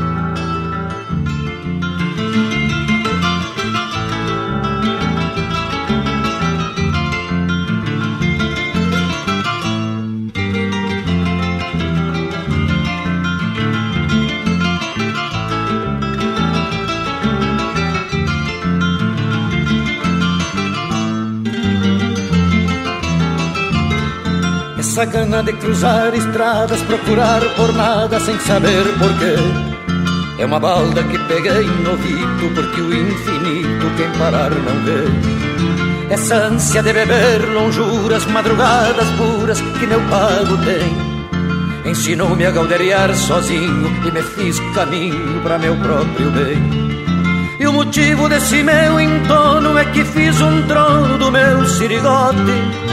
Essa gana de cruzar estradas, procurar por nada sem saber porquê. É uma balda que peguei no vito, porque o infinito quem parar não vê. Essa ânsia de beber lonjuras, madrugadas puras que meu pago tem. Ensinou-me a galderiar sozinho e me fiz caminho para meu próprio bem. E o motivo desse meu entono é que fiz um trono do meu sirigote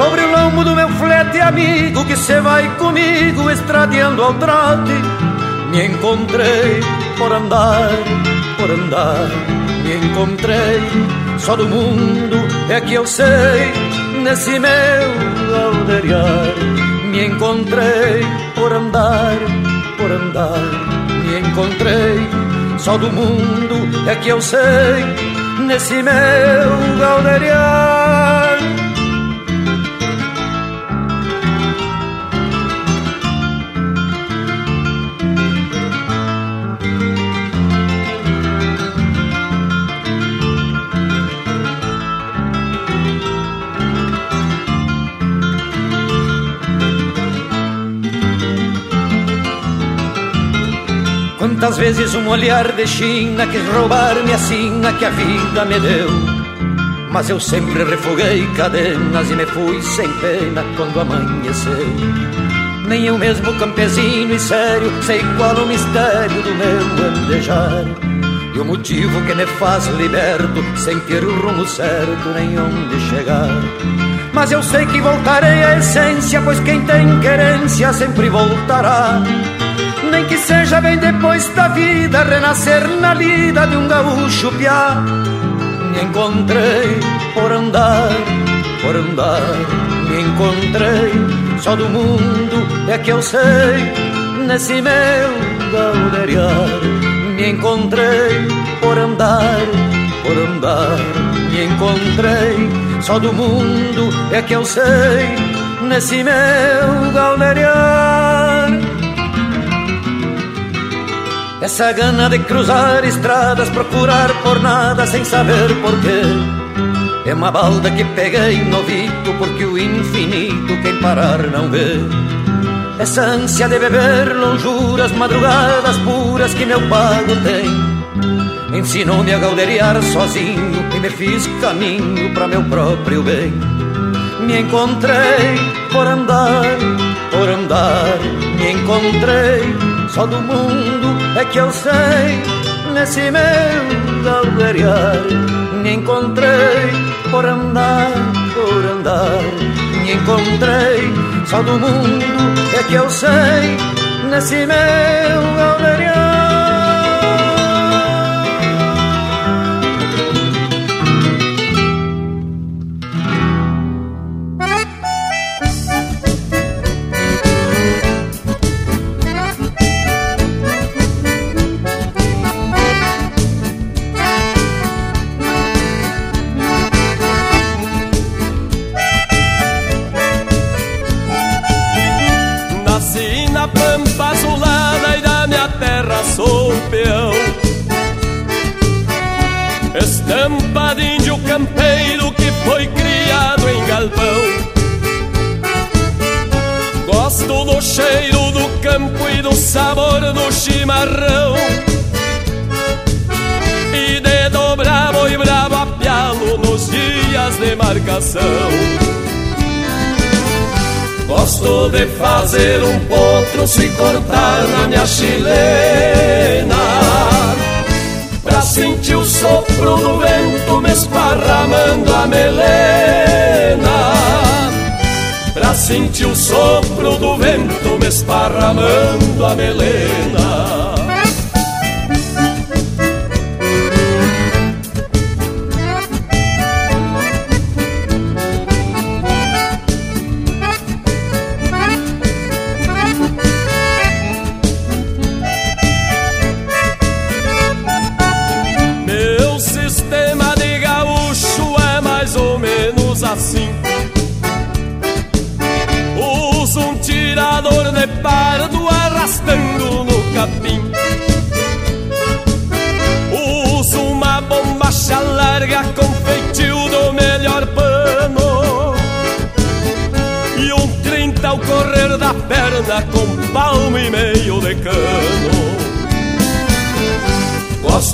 Sobre o lombo do meu flete amigo que se vai comigo estradeando ao trote. Me encontrei por andar, por andar. Me encontrei só do mundo é que eu sei Nesse meu aldeiriar Me encontrei por andar, por andar. Me encontrei só do mundo é que eu sei Nesse meu galderiar Quantas vezes um olhar de China quis roubar-me a sina que a vida me deu. Mas eu sempre refoguei cadenas e me fui sem pena quando amanheceu. Nem eu mesmo campesino e sério sei qual o mistério do meu andejar E o motivo que me faz liberto sem ter o rumo certo nem onde chegar. Mas eu sei que voltarei à essência, pois quem tem querência sempre voltará nem que seja bem depois da vida renascer na lida de um gaúcho piá. Me encontrei por andar, por andar, me encontrei só do mundo é que eu sei nesse meu galderiar. Me encontrei por andar, por andar me encontrei. Só do mundo é que eu sei, nesse meu galeriar. Essa gana de cruzar estradas, procurar por nada sem saber porquê. É uma balda que peguei no vito, porque o infinito quem parar não vê. Essa ânsia de beber lonjuras, madrugadas puras que meu pago tem. Ensinou-me a galderiar sozinho e me fiz caminho para meu próprio bem. Me encontrei por andar, por andar, me encontrei. Só do mundo é que eu sei, nesse meu galderiar. Me encontrei por andar, por andar, me encontrei. Só do mundo é que eu sei, nesse meu galderiar. Galpão. Gosto do cheiro do campo e do sabor do chimarrão. E de dobrar boi bravo a pialo nos dias de marcação. Gosto de fazer um potro se cortar na minha chilena Pra sentir o sopro do vento me esparramando a melena. Pra sentir o sopro do vento me esparramando a melena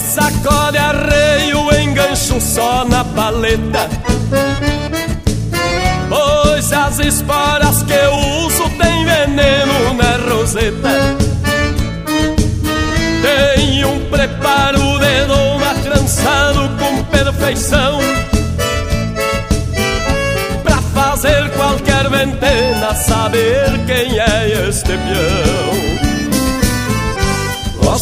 sacode arreio, engancho só na paleta. Pois as esporas que eu uso tem veneno na roseta. Tem um preparo de doma trançado com perfeição. Pra fazer qualquer ventena saber quem é este peão.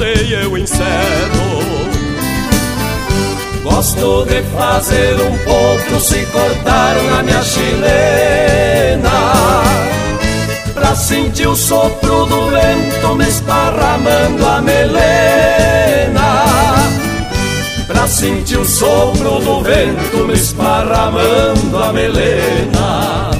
rodeio eu encerro. Gosto de fazer um ponto se cortar na minha chilena. Pra sentir o sopro do vento me esparramando a melena. Pra sentir o sopro do vento me esparramando a melena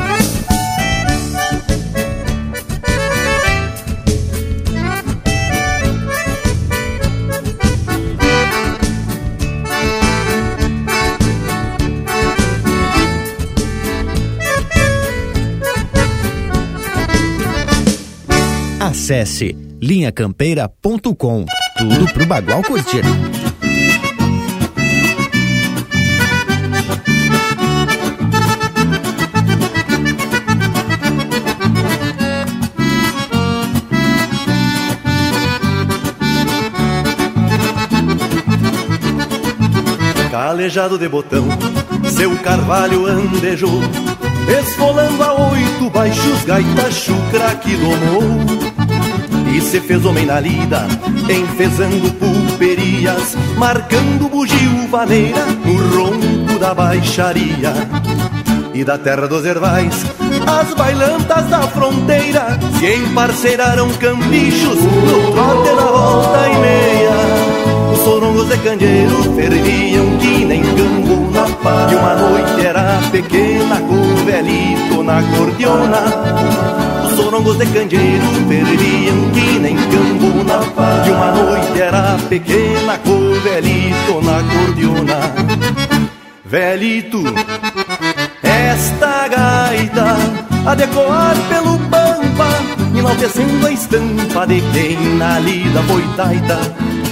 Acesse linhacampeira.com. Tudo pro Bagual curtir. Calejado de botão, seu carvalho andejou, esfolando a oito baixos gaita chucra que domou. E se fez homem na lida, enfesando pulperias, marcando bugio vaneira no ronco da baixaria. E da terra dos ervais, as bailantas da fronteira se emparceiraram cambichos no trote da volta e meia. Os sorongos de candeeiro ferviam que E uma noite era pequena com o velito na cordiona sorongos de candeeiro ferviam que nem cambo na paz. E uma noite era pequena com o velito na cordiona. Velito, esta gaita a decoar pelo pampa, enaltecendo a estampa de quem na lida foi taita.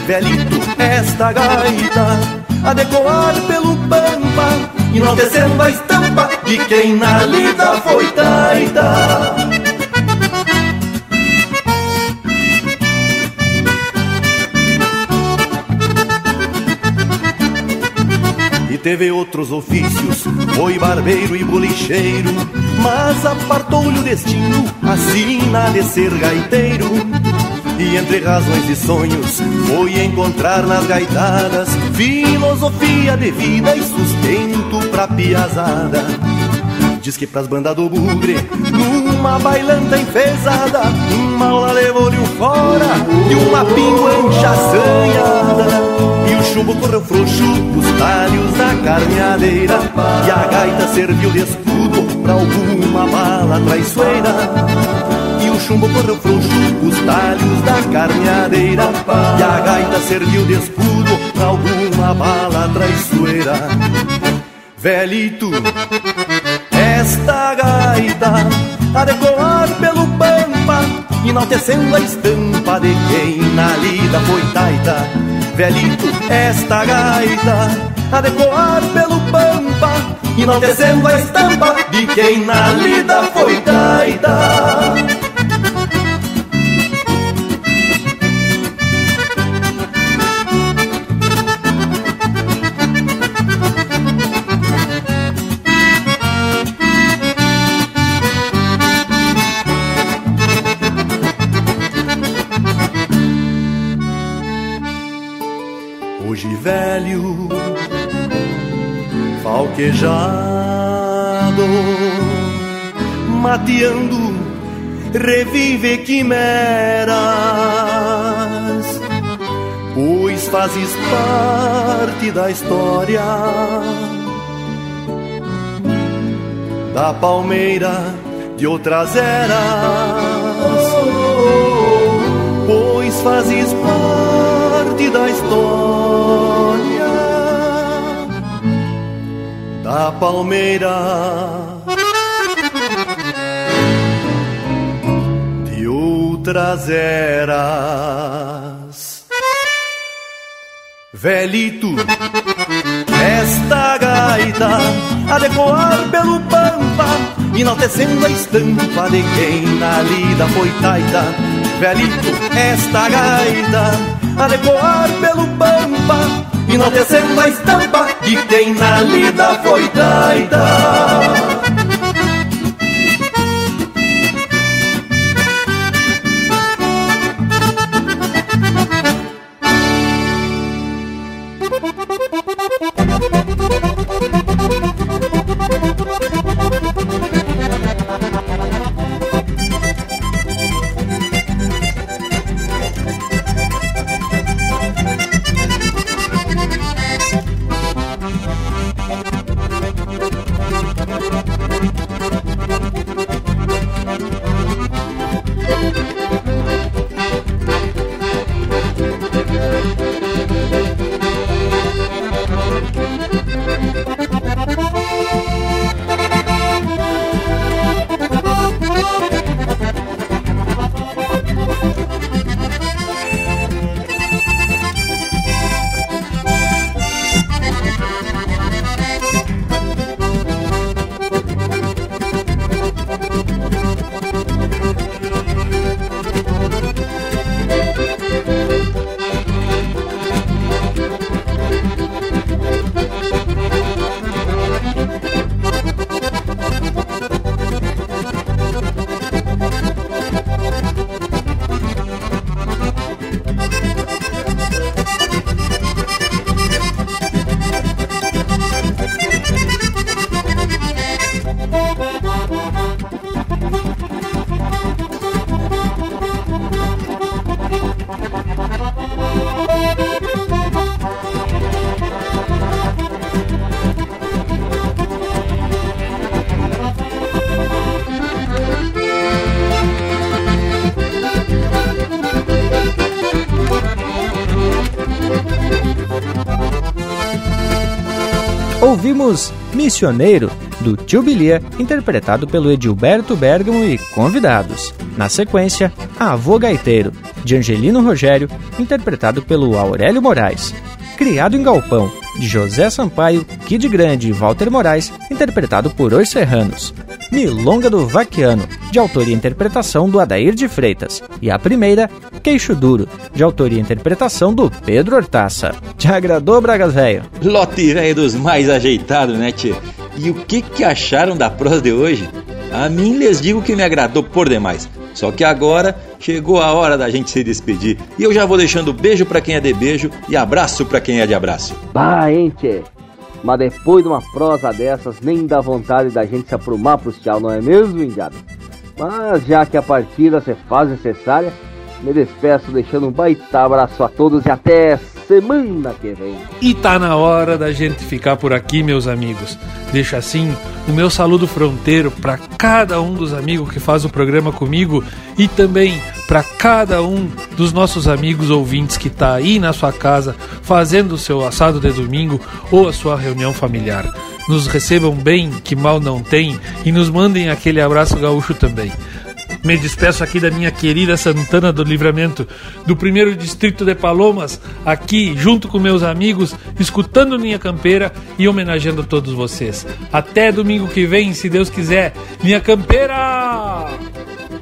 Velito, esta gaita a decoar pelo pampa, enaltecendo a estampa de quem na lida foi taita. teve outros ofícios, foi barbeiro e bolicheiro, mas apartou-lhe o destino, assina de ser gaiteiro. E entre razões e sonhos, foi encontrar nas gaitadas filosofia de vida e sustento pra piazada. Diz que pras bandas do bugre, numa bailanta enfesada, uma aula levou-lhe fora e uma pinguancha assanhada chumbo correu frouxo os talhos da carneadeira E a gaita serviu de escudo pra alguma bala traiçoeira E chumbo correu frouxo os talhos da carneadeira E a gaita serviu de escudo pra alguma bala traiçoeira Velito, esta gaita a decoar pelo pampa Enaltecendo a estampa de quem na lida foi taita velhito, esta gaita a decoar pelo pampa, enaltecendo a estampa de quem na lida foi taita. Falquejado, mateando, revive quimeras, pois fazes parte da história da palmeira de outras eras, pois fazes parte da história da palmeira de outras eras. Velito, esta gaita a decoar pelo pampa, enaltecendo a estampa de quem na lida foi taita. Velito, esta gaita a decoar pelo pampa, enaltecendo a estampa de quem na lida foi taita. Ouvimos Missioneiro, do Tio Bilia, interpretado pelo Edilberto Bergamo e convidados. Na sequência, Avô Gaiteiro, de Angelino Rogério, interpretado pelo Aurélio Moraes. Criado em Galpão, de José Sampaio, Kid Grande e Walter Moraes, interpretado por Os Serranos. Milonga do Vaquiano, de autoria e interpretação do Adair de Freitas. E a primeira, Queixo Duro, de autoria e interpretação do Pedro Hortaça. Te agradou, Bragas Velho? Lote velho dos mais ajeitados, né, tio? E o que, que acharam da prosa de hoje? A mim lhes digo que me agradou por demais. Só que agora chegou a hora da gente se despedir. E eu já vou deixando beijo para quem é de beijo e abraço para quem é de abraço. Bah, hein, tchê? Mas depois de uma prosa dessas, nem dá vontade da gente se aprumar pros tchau, não é mesmo, Indiado? Mas já que a partida se faz necessária, me despeço deixando um baita abraço a todos e até semana que vem. E tá na hora da gente ficar por aqui, meus amigos. Deixo assim o meu saludo fronteiro para cada um dos amigos que faz o programa comigo e também para cada um dos nossos amigos ouvintes que tá aí na sua casa fazendo o seu assado de domingo ou a sua reunião familiar. Nos recebam bem, que mal não tem, e nos mandem aquele abraço gaúcho também. Me despeço aqui da minha querida Santana do Livramento, do primeiro distrito de Palomas, aqui junto com meus amigos, escutando Linha Campeira e homenageando todos vocês. Até domingo que vem, se Deus quiser. Linha Campeira!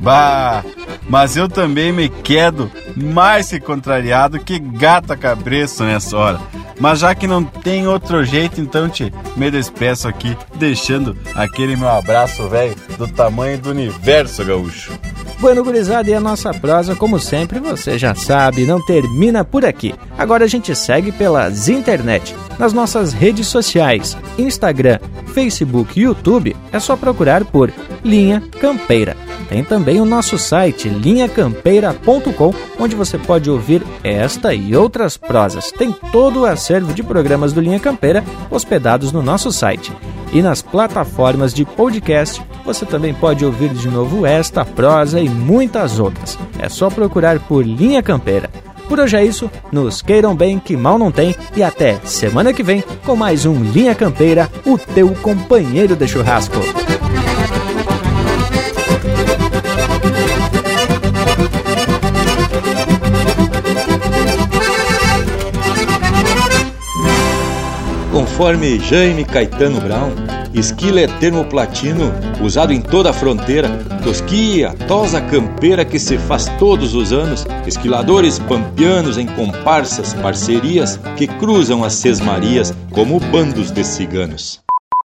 Bah, mas eu também me quedo mais que contrariado que gata cabresto nessa hora. Mas já que não tem outro jeito, então te me despeço aqui, deixando aquele meu abraço velho do tamanho do universo gaúcho. Bueno, gurizada, e a nossa prosa, como sempre, você já sabe, não termina por aqui. Agora a gente segue pelas internet, nas nossas redes sociais, Instagram, Facebook e YouTube, é só procurar por Linha Campeira. Tem também o nosso site linhacampeira.com, onde você pode ouvir esta e outras prosas. Tem todo o acervo de programas do Linha Campeira hospedados no nosso site. E nas plataformas de podcast, você também pode ouvir de novo esta prosa e muitas outras. É só procurar por Linha Campeira. Por hoje é isso, nos queiram bem que mal não tem e até semana que vem com mais um Linha Campeira, o teu companheiro de churrasco. Conforme Jaime Caetano Brown, esquila é termo platino usado em toda a fronteira, tosquia, tosa campeira que se faz todos os anos, esquiladores pampianos em comparsas, parcerias que cruzam as sesmarias como bandos de ciganos.